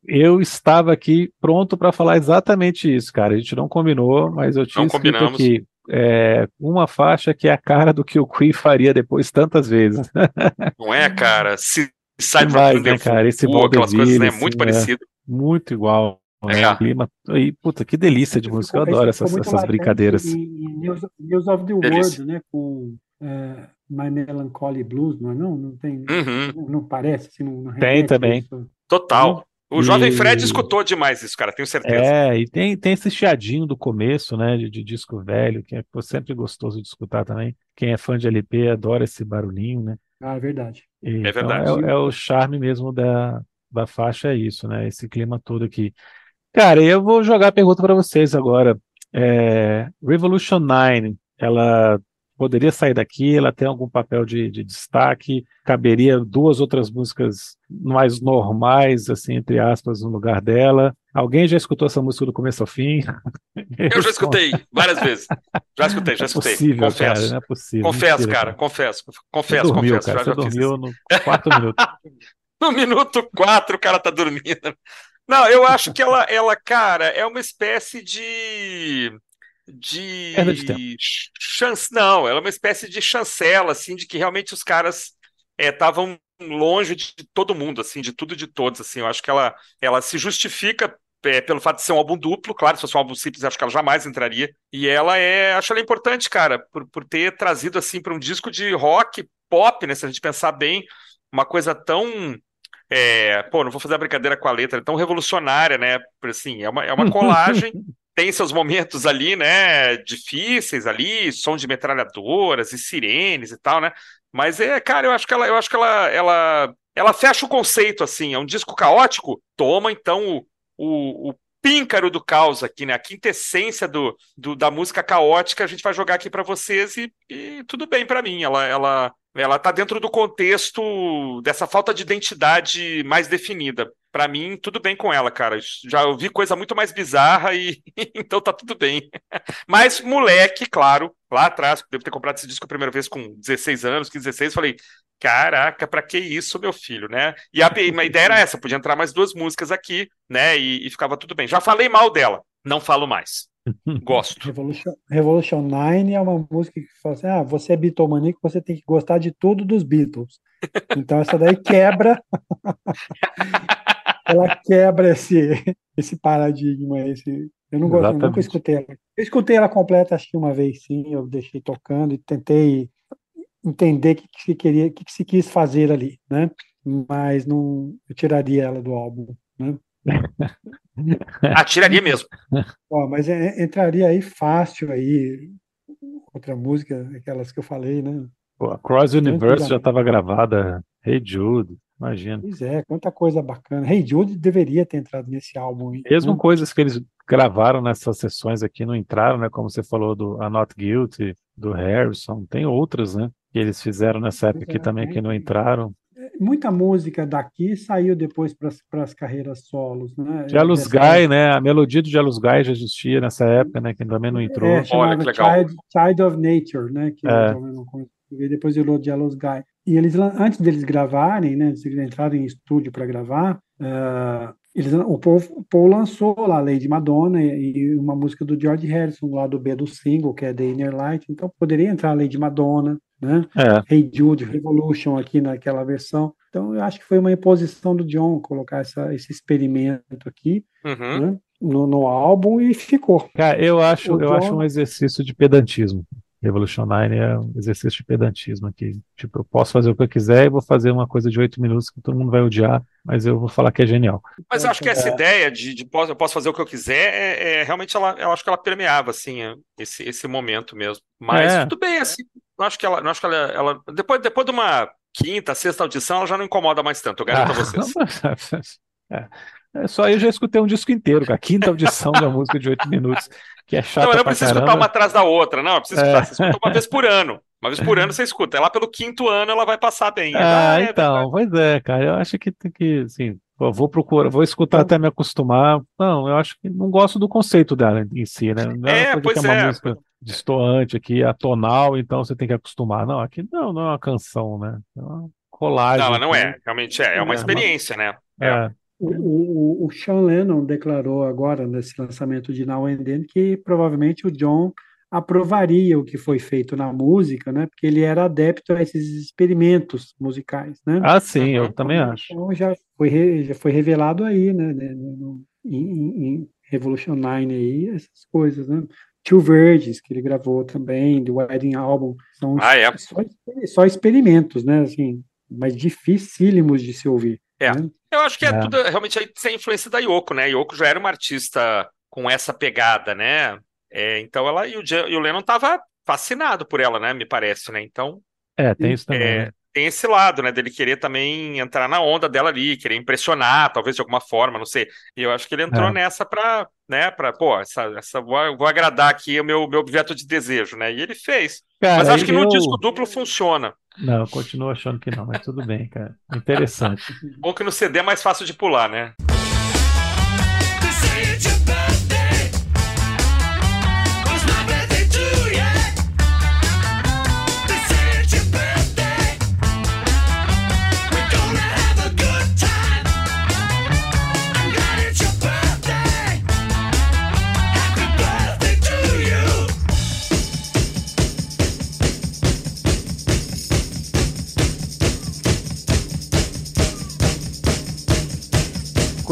Eu estava aqui pronto para falar exatamente isso, cara. A gente não combinou, mas eu tinha não escrito combinamos. aqui é, uma faixa que é a cara do que o Queen faria depois tantas vezes. Não é, cara? Se sai mais, né, cara? Esse Pô, aquelas coisas, né? Muito é, parecido. Muito igual. Né? É. Clima, e, puta, que delícia de música. Eu adoro essas, essas brincadeiras. Em, News, News of the World, né? Com uh, My Melancholy Blues, não é? Não, não tem. Uhum. Não, não, parece, assim, não, não Tem também. Isso. Total. O Jovem Fred escutou demais isso, cara, tenho certeza. É, e tem, tem esse chiadinho do começo, né, de, de disco velho, que é sempre gostoso de escutar também. Quem é fã de LP adora esse barulhinho, né? Ah, é verdade. E, é então, verdade. É, é, o charme mesmo da, da faixa, é isso, né? Esse clima todo aqui. Cara, eu vou jogar a pergunta para vocês agora. É, Revolution 9, ela poderia sair daqui, ela tem algum papel de, de, destaque, caberia duas outras músicas mais normais, assim, entre aspas, no lugar dela. Alguém já escutou essa música do começo ao fim? Eu já escutei várias vezes. Já escutei, já escutei. É possível, confesso. Cara, não é possível. Confesso, Mentira, cara, confesso. Confesso, você dormiu, confesso. Cara, já, você já dormiu no quarto minuto. no minuto quatro o cara tá dormindo. Não, eu acho que ela, ela, cara, é uma espécie de de, chance, não, ela é uma espécie de chancela, assim, de que realmente os caras estavam é, longe de todo mundo, assim, de tudo e de todos, assim, eu acho que ela, ela se justifica é, pelo fato de ser um álbum duplo, claro, se fosse um álbum simples, acho que ela jamais entraria, e ela é, acho ela importante, cara, por, por ter trazido, assim, para um disco de rock, pop, né, se a gente pensar bem, uma coisa tão é, pô, não vou fazer a brincadeira com a letra, é tão revolucionária, né? Assim, é uma, é uma colagem tem seus momentos ali, né, difíceis ali, som de metralhadoras e sirenes e tal, né? Mas é, cara, eu acho que ela, eu acho que ela, ela, ela fecha o conceito assim, é um disco caótico. Toma então o, o, o píncaro do caos aqui, né? A quintessência do, do da música caótica a gente vai jogar aqui para vocês e, e, tudo bem para mim. Ela, ela, ela tá dentro do contexto dessa falta de identidade mais definida para mim, tudo bem com ela, cara. Já ouvi coisa muito mais bizarra e então tá tudo bem. Mas, moleque, claro, lá atrás, devo ter comprado esse disco a primeira vez com 16 anos, 15, 16, falei, caraca, pra que isso, meu filho, né? E a, a ideia era essa, podia entrar mais duas músicas aqui, né? E, e ficava tudo bem. Já falei mal dela, não falo mais. Gosto. Revolution, Revolution 9 é uma música que fala assim: ah, você é bitomaníaco, você tem que gostar de tudo dos Beatles. Então essa daí quebra ela quebra esse, esse paradigma. Esse, eu não gosto, eu nunca escutei ela. Eu escutei ela completa, acho que uma vez sim, eu deixei tocando e tentei entender o que, que se queria, o que, que se quis fazer ali, né? Mas não, eu tiraria ela do álbum, né? Atiraria mesmo. Ó, mas é, entraria aí fácil aí outra música, aquelas que eu falei, né? Pô, a Cross Universe já estava gravada. Hey Jude, imagina. Pois é, quanta coisa bacana. Hey Jude deveria ter entrado nesse álbum. Mesmo né? coisas que eles gravaram nessas sessões aqui não entraram, né? Como você falou do A Not Guilty, do Harrison, tem outras, né? Que eles fizeram nessa época aqui é, também que não entraram. É, muita música daqui saiu depois para as carreiras solos, né? Jealous Guy, época. né? A melodia do Jealous Guy já existia nessa época, né? Que também não entrou. É, Olha que legal. Child, Child of Nature, né? Que é. eu não depois virou Jealous Guy. E eles, antes deles gravarem, né, antes de entrarem em estúdio para gravar, uh, eles, o, Paul, o Paul lançou lá a Lady Madonna e, e, uma música do George Harrison, lá do B do single, que é The Inner Light. Então poderia entrar a Lady Madonna, né? É. Hey Jude, Revolution aqui naquela versão. Então eu acho que foi uma imposição do John colocar essa, esse experimento aqui. Uhum. Né? No, no, álbum e ficou. Cara, eu acho, eu John... acho um exercício de pedantismo. Revolution 9 é um exercício de pedantismo aqui. Tipo, eu posso fazer o que eu quiser e vou fazer uma coisa de oito minutos que todo mundo vai odiar, mas eu vou falar que é genial. Mas eu acho que essa é. ideia de, de posso, eu posso fazer o que eu quiser, é, é, realmente ela, eu acho que ela permeava assim esse, esse momento mesmo. Mas é. tudo bem, assim, eu acho que ela, eu acho que ela, ela, depois, depois de uma quinta, sexta audição, ela já não incomoda mais tanto, eu garanto ah, a vocês. é. É só eu já escutei um disco inteiro, a quinta audição da música de oito minutos, que é chata. Não, não precisa escutar uma atrás da outra, não, precisa escutar, é. você escuta uma vez por ano. Uma vez por ano você escuta. É lá pelo quinto ano ela vai passar bem. Ah, ah é, então, pois é, cara. Eu acho que tem que, assim, eu vou procurar, vou escutar até me acostumar. Não, eu acho que não gosto do conceito dela em si, né? Não é, é pois é uma é. música distoante aqui, atonal, então você tem que acostumar. Não, aqui não, não é uma canção, né? É uma colagem. Não, ela não é, realmente é, é uma é, experiência, né? É. O, o, o, Sean Lennon declarou agora, nesse lançamento de Now and Then, que provavelmente o John aprovaria o que foi feito na música, né? Porque ele era adepto a esses experimentos musicais, né? Ah, sim, eu então, também acho. Então já foi, já foi revelado aí, né? No, em, em Revolution 9 aí, essas coisas, né? Two Virgins, que ele gravou também, do Wedding Album, são ah, é? só, só experimentos, né? Assim, mas dificílimos de se ouvir. É. Né? Eu acho que é, é. tudo realmente aí sem influência da Yoko, né? Yoko já era uma artista com essa pegada, né? É, então ela e o, e o Lennon tava fascinado por ela, né? Me parece, né? Então. É, tem isso também. É? Tem esse lado, né, dele querer também entrar na onda dela ali, querer impressionar, talvez de alguma forma, não sei. E eu acho que ele entrou é. nessa para, né, para, pô, essa, essa vou, vou, agradar aqui o meu, meu objeto de desejo, né? E ele fez. Cara, mas acho que eu... no disco duplo funciona. Não, eu continuo achando que não, mas tudo bem, cara. Interessante. Bom que no CD é mais fácil de pular, né?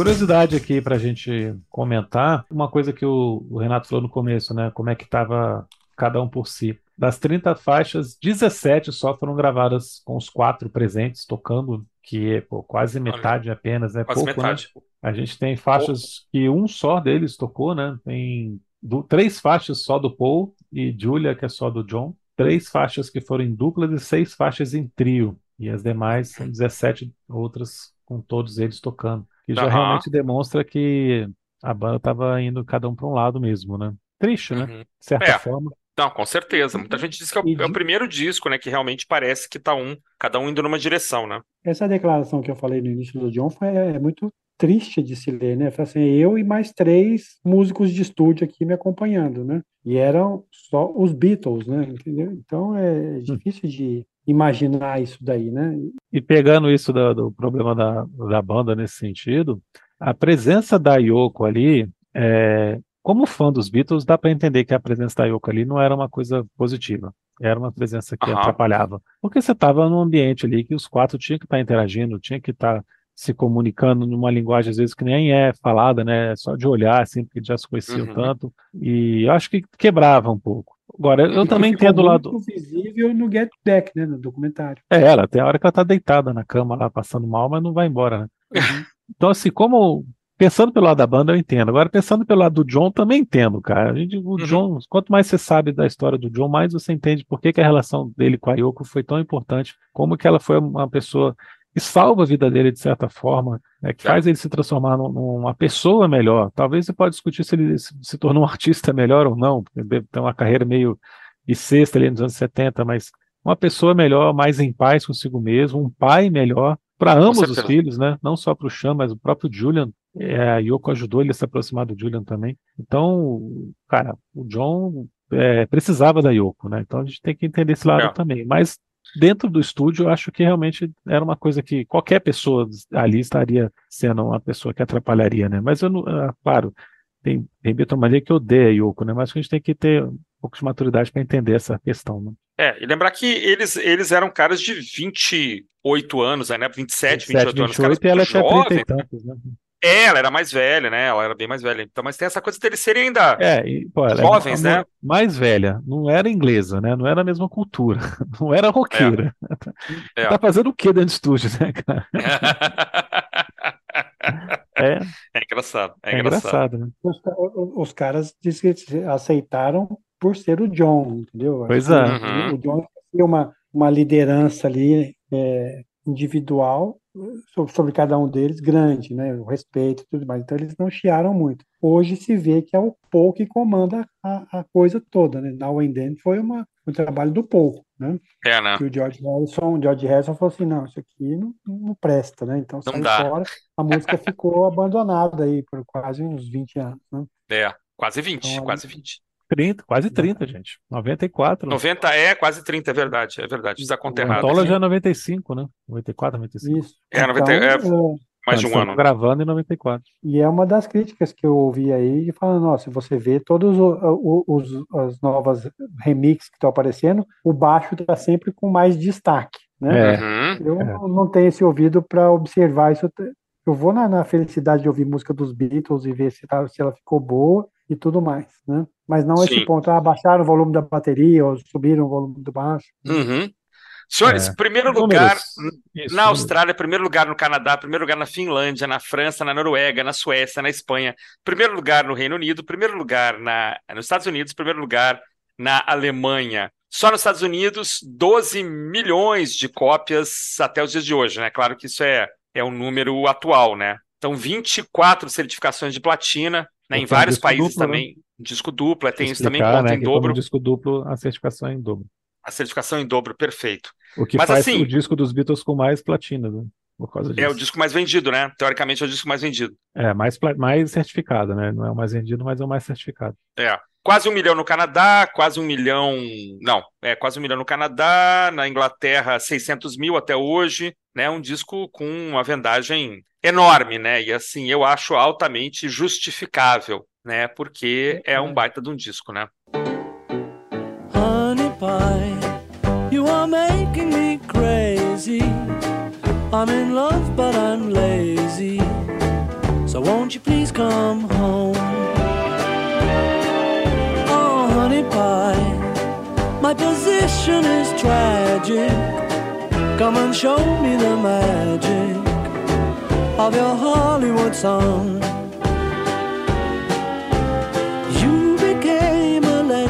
Curiosidade aqui para a gente comentar, uma coisa que o, o, Renato falou no começo, né? Como é que estava cada um por si. Das 30 faixas, 17 só foram gravadas com os quatro presentes tocando, que é pô, quase metade Olha, apenas, né? Quase Pouco, né? metade. Né? A gente tem faixas que um só deles tocou, né? Tem do, três faixas só do Paul e Julia, que é só do John. Três faixas que foram em duplas e seis faixas em trio. E as demais são 17 outras com todos eles tocando que já uhum. realmente demonstra que a banda estava indo cada um para um lado mesmo, né? Triste, né? Uhum. De certa é. forma. Não, com certeza. Muita gente diz que é o, é o, primeiro disco, né? Que realmente parece que tá um, cada um indo numa direção, né? Essa declaração que eu falei no início do John foi é, muito triste de se ler, né? Foi assim, eu e mais três músicos de estúdio aqui me acompanhando, né? E eram só os Beatles, né? Entendeu? Então é hum. difícil de imaginar isso daí, né? E pegando isso do, do problema da, da banda nesse sentido, a presença da Yoko ali, é, como fã dos Beatles, dá para entender que a presença da Yoko ali não era uma coisa positiva. Era uma presença que uhum. atrapalhava. Porque você estava num ambiente ali que os quatro tinham que estar tá interagindo, tinha que estar tá se comunicando numa linguagem às vezes que nem é falada, né? Só de olhar, assim, porque já se conheciam uhum. tanto. E eu acho que quebrava um pouco. Agora, eu também entendo o lado. visível no Get Back, né? No documentário. É, ela tem a hora que ela tá deitada na cama lá, passando mal, mas não vai embora, né? Uhum. Então, assim, como pensando pelo lado da banda, eu entendo. Agora, pensando pelo lado do John, também entendo, cara. A gente, o Uhum. John, quanto mais você sabe da história do John, mais você entende por que, que a relação dele com a Yoko foi tão importante, como que ela foi uma pessoa que salva a vida dele de certa forma, né, que É. faz ele se transformar num- numa pessoa melhor. Talvez você pode discutir se ele se, se tornou um artista melhor ou não, porque deve ter uma carreira meio de sexta ali nos anos 70, mas uma pessoa melhor, mais em paz consigo mesmo, um pai melhor para ambos os filhos, né? Não só para o Sean, mas o próprio Julian. É, a Yoko ajudou ele a se aproximar do Julian também. Então, cara, o John é, precisava da Yoko, né? Então a gente tem que entender esse lado É. também. Mas dentro do estúdio, eu acho que realmente era uma coisa que qualquer pessoa ali estaria sendo uma pessoa que atrapalharia, né? Mas eu não, ah, claro, tem, tem Betomania que odeia Yoko, né? Mas a gente tem que ter um pouco de maturidade para entender essa questão, né? É, e lembrar que eles, eles eram caras de 28 anos, né? 27, 28 anos, caras 28 e ela muito tinha 30 jovens. e tantos, né? É, ela era mais velha, né? Ela era bem mais velha. Então, mas tem essa coisa deles serem ainda. É, e, pô, ela Jovens, é uma- né? mais velha, não era inglesa, né? Não era a mesma cultura, não era roqueira. É. Tá fazendo o que dentro do estúdio, né, cara? É, É engraçado, é é engraçado. engraçado, né? Os, os caras diz que aceitaram por ser o John, entendeu? Pois é. Uhum. O John tinha uma, uma liderança ali é, individual sobre, cada um deles grande, né? O respeito e tudo mais. Então eles não chiaram muito. Hoje se vê que é o Paul que comanda a, a coisa toda, né? Now and Then foi uma, um trabalho do Paul, né? É, né? Que o George Harrison, o George Harrison falou assim, não, isso aqui não, não presta, né? Então Não sai dá. fora. A música ficou abandonada aí por quase uns 20 anos, né? É, quase 20, Então, quase 20. 30, quase 30, gente. 94. né? 90 é quase 30, é verdade, é verdade. Fiz a conta O errada. Antola aqui. já é 95, né? 94, 95. Isso. É, 90 é- Então, é, Mais de um estamos ano. gravando em 94. E é uma das críticas que eu ouvi aí, falando, nossa, você vê todos os, as novas remixes que estão aparecendo, o baixo está sempre com mais destaque, né? É. Uhum. Eu É. não- não tenho esse ouvido para observar isso. Eu vou na, na felicidade de ouvir música dos Beatles e ver se, tá- se ela ficou boa e tudo mais, né? Mas não esse Sim. ponto, ah, baixaram o volume da bateria ou subiram o volume do baixo. Uhum. Senhores, É. primeiro Números. lugar Isso, na números. Austrália, primeiro lugar no Canadá, primeiro lugar na Finlândia, na França, na Noruega, na Suécia, na Espanha, primeiro lugar no Reino Unido, primeiro lugar na, nos Estados Unidos, primeiro lugar na Alemanha. Só nos Estados Unidos, 12 milhões de cópias até os dias de hoje, né? Claro que isso é, é um número atual, né? Então, 24 certificações de platina, né? Em é vários países duplo, né? também. Disco duplo, é, tem isso também Explicar, conta né, em dobro. disco duplo, a certificação é em dobro. A certificação em dobro, perfeito. O que Mas faz assim- o disco dos Beatles com mais platina, né? Por causa É o disco mais vendido, né? Teoricamente é o disco mais vendido. É, mais, mais certificado, né? Não é o mais vendido, mas é o mais certificado. É. Quase um milhão no Canadá, quase um milhão. Não, é quase um milhão no Canadá, na Inglaterra, 600 mil até hoje, né? Um disco com uma vendagem enorme, né? E assim, eu acho altamente justificável, né? Porque é um baita de um disco, né? Honey pie, you are making me crazy. I'm in love, but I'm lazy. So won't you please come home? Oh, honey pie, my position is tragic. Come and show me the magic of your Hollywood song.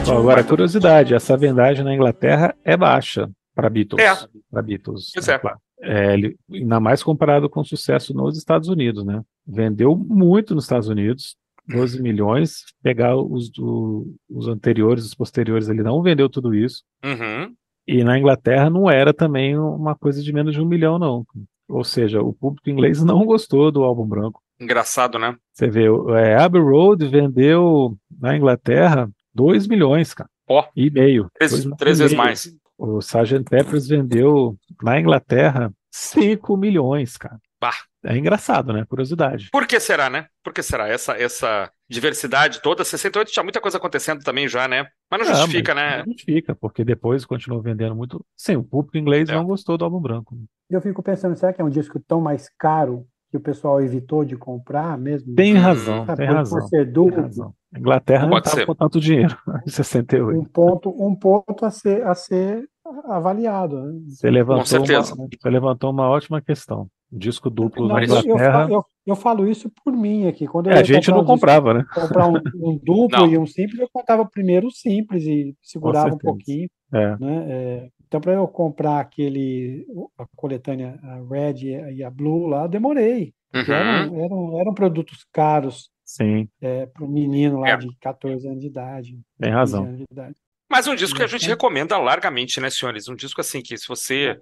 Ó, agora, curiosidade, essa vendagem na Inglaterra é baixa para Beatles. É. Para Beatles. Pois é. claro. É, ele- ainda mais comparado com o sucesso nos Estados Unidos, né? Vendeu muito nos Estados Unidos, 12 milhões. Pegar os, do- os anteriores, os posteriores, ele não vendeu tudo isso. Uhum. E na Inglaterra não era também uma coisa de menos de um milhão, não. Ou seja, o público inglês não gostou do álbum branco. Engraçado, né? Você vê, o- é, Abbey Road vendeu na Inglaterra 2 milhões, cara. Ó. E meio. Três, três e vezes meio. mais. O Sgt. Peppers vendeu na Inglaterra 5 milhões, cara. Bah. É engraçado, né? Curiosidade. Por que será, né? Por que será? Essa, essa diversidade toda, 68 tinha muita coisa acontecendo também já, né? Mas não Ah, justifica, mas né? Não justifica, porque depois continuou vendendo muito. Sim, o público inglês É. não gostou do álbum branco. Eu fico pensando, será que é um disco tão mais caro que o pessoal evitou de comprar mesmo? Tem Hum, razão, Sabe, tem razão. Tem razão. A Inglaterra não estava com tanto dinheiro em 68. um ponto, um ponto a ser, a ser avaliado. Né? Você levantou, certeza. uma, você levantou uma ótima questão. Disco duplo Não, na eu, eu, Inglaterra. falo, eu- eu falo isso por mim aqui. Quando eu É, a gente não um disco, comprava, né? comprar um, um duplo Não. e um simples, eu comprava primeiro o simples e segurava um pouquinho. É. né? É, então, para eu comprar aquele, a coletânea a Red e a- e a Blue lá, eu demorei. Uhum. Eram, eram, eram produtos caros Sim, para o menino lá É. de 14 anos de idade. Tem 15 razão. anos de idade. Mas um disco que a gente Uhum. recomenda largamente, né, senhores? Um disco assim que se você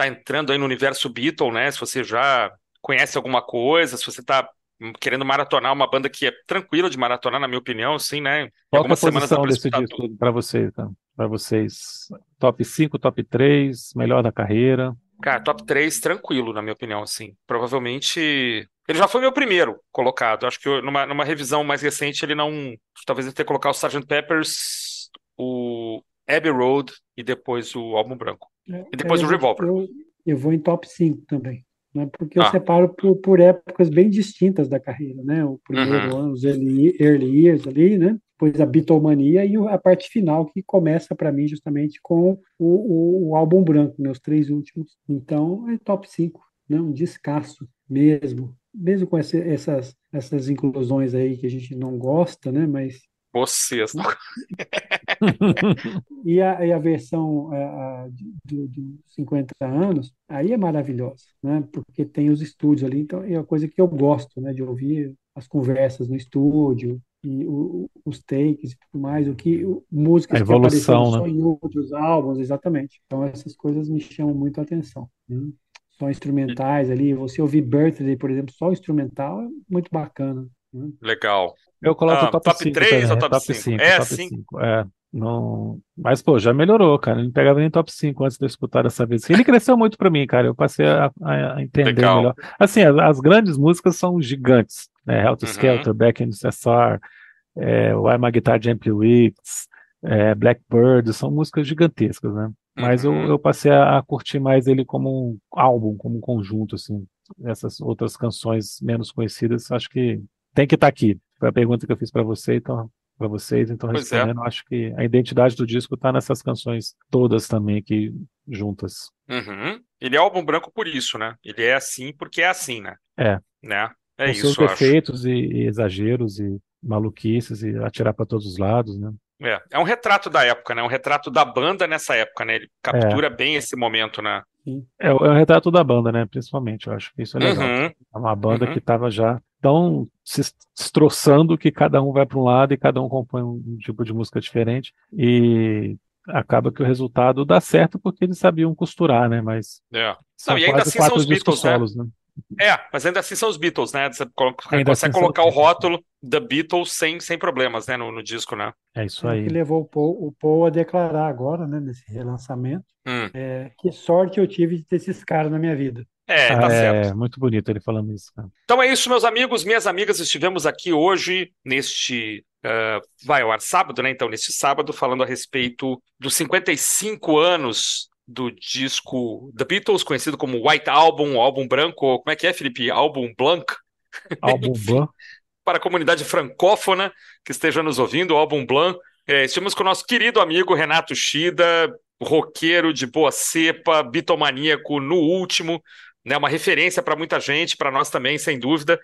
tá entrando aí no universo Beatle, né? Se você já conhece alguma coisa, se você tá hum, querendo maratonar uma banda que é tranquila de maratonar, na minha opinião, assim, né? Qual é a posição desse disco para vocês, tá? Para vocês, top 5, top 3, melhor da carreira. Cara, top 3, tranquilo, na minha opinião, assim. Provavelmente. Ele já foi meu primeiro colocado. Acho que eu- numa, numa revisão mais recente ele não. Talvez ele tenha colocado o Sgt. Peppers, o Abbey Road e depois o álbum branco. E depois É, o eu, Revolver. eu, eu vou em top 5 também. Né? Porque eu Ah. separo por, por épocas bem distintas da carreira, né? O primeiro Uhum. ano, os early, early years ali, né? Depois a Beatlemania e a parte final que começa para mim justamente com o, o, o álbum branco, né? Os três últimos. Então é top 5, né? Um descasso mesmo. Mesmo com essa- essas, essas inclusões aí que a gente não gosta, né? Mas Vocês. não- E a, e a versão é, a, de- do, dos 50 anos, aí é maravilhosa, né? Porque tem os estúdios ali, então é uma coisa que eu gosto, né? De ouvir as conversas no estúdio e o- os takes e tudo mais, o que o- músicas A que apareceram evolução, só né? em outros álbuns, exatamente. Então essas coisas me chamam muito a atenção, né? Só instrumentais ali, você ouvir Birthday, por exemplo, só instrumental é muito bacana. Legal. Eu coloco Ah, o top, top 5 três também, ou top top cinco? 5, É, top sim. 5. É, não... Mas, pô, já melhorou, cara. Não pegava nem top 5 antes de eu escutar dessa vez. Ele cresceu muito pra mim, cara. Eu passei a, a- entender Legal. melhor. Assim, as, as grandes músicas são gigantes, né? Helter Uhum. Skelter, Back in the SSR, é, Why My Guitar Gently Weeps, é, Blackbird, são músicas gigantescas, né? Mas eu, Uhum. eu passei a, a curtir mais ele como um álbum, como um conjunto, assim. Essas outras canções menos conhecidas, acho que tem que estar aqui. Foi a pergunta que eu fiz para você, então, para vocês, então Pois é. respondendo, acho que a identidade do disco está nessas canções todas também aqui juntas. Uhum. Ele é álbum branco por isso, né? Ele é assim porque é assim, né? É. Né? É Com isso, seus defeitos e, e exageros e maluquices e atirar para todos os lados, né? É. é um retrato da época, né? Um retrato da banda nessa época, né? Ele captura bem esse momento, né? É, o- é o retrato da banda, né? Principalmente, eu acho que isso é legal. Uhum. É uma banda Uhum. que estava já tão se destroçando que cada um vai para um lado e cada um compõe um tipo de música diferente e acaba que o resultado dá certo porque eles sabiam costurar, né? Mas É. são Não, e ainda quase assim são os Beatles, né? solos, né? É, mas ainda assim são os Beatles, né? Você Ainda consegue assim colocar o rótulo The Beatles sem, sem problemas, né? No, no disco, né? É isso É o aí. que levou o Paul, o Paul a declarar agora, né, nesse relançamento, Hum. é, que sorte eu tive de ter esses caras na minha vida. É, tá Ah, certo. é muito bonito ele falando isso, cara. Então é isso, meus amigos, minhas amigas. Estivemos aqui hoje, neste. ah, vai ao ar sábado, né? Então, neste sábado, falando a respeito dos 55 anos do disco The Beatles, conhecido como White Album, álbum branco. Como é que é, Felipe? Álbum Blanc? Álbum. Blanc. Para a comunidade francófona que esteja nos ouvindo, álbum Blanc. É, estivemos com o nosso querido amigo Renato Shida, roqueiro de boa cepa, bitomaníaco no último, né? Uma referência para muita gente, para nós também, sem dúvida.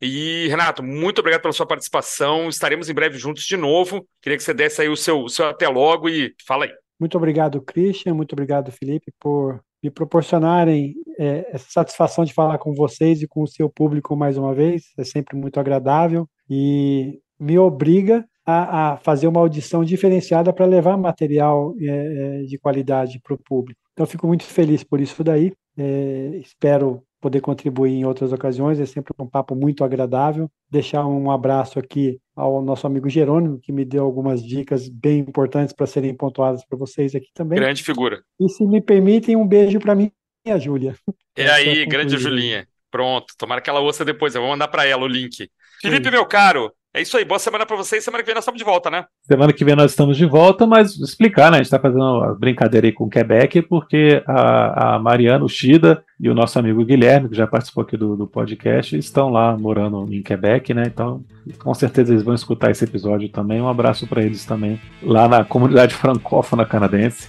E, Renato, muito obrigado pela sua participação. Estaremos em breve juntos de novo. Queria que você desse aí o seu, o seu até logo e fala aí. Muito obrigado, Christian, muito obrigado, Felipe, por me proporcionarem é, essa satisfação de falar com vocês e com o seu público mais uma vez. É sempre muito agradável e me obriga a, a fazer uma audição diferenciada para levar material é, é, de qualidade para o público. Então, fico muito feliz por isso daí. É, espero poder contribuir em outras ocasiões. É sempre um papo muito agradável. Deixar um abraço aqui ao nosso amigo Jerônimo, que me deu algumas dicas bem importantes para serem pontuadas para vocês aqui também. Grande figura. E se me permitem, um beijo para mim e a Júlia. É Pra aí, grande. Julinha. Pronto, tomara que ela ouça depois. Eu vou mandar para ela o link. Felipe, meu caro, é isso aí. Boa semana para vocês. Semana que vem nós estamos de volta, né? Semana que vem nós estamos de volta, mas explicar, né? A gente está fazendo uma brincadeira aí com o Quebec, porque a, a Mariana, o Shida e o nosso amigo Guilherme, que já participou aqui do, do podcast, estão lá morando em Quebec, né? Então, com certeza eles vão escutar esse episódio também. Um abraço para eles também, lá na comunidade francófona canadense.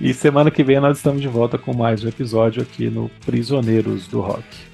E semana que vem nós estamos de volta com mais um episódio aqui no Prisioneiros do Rock.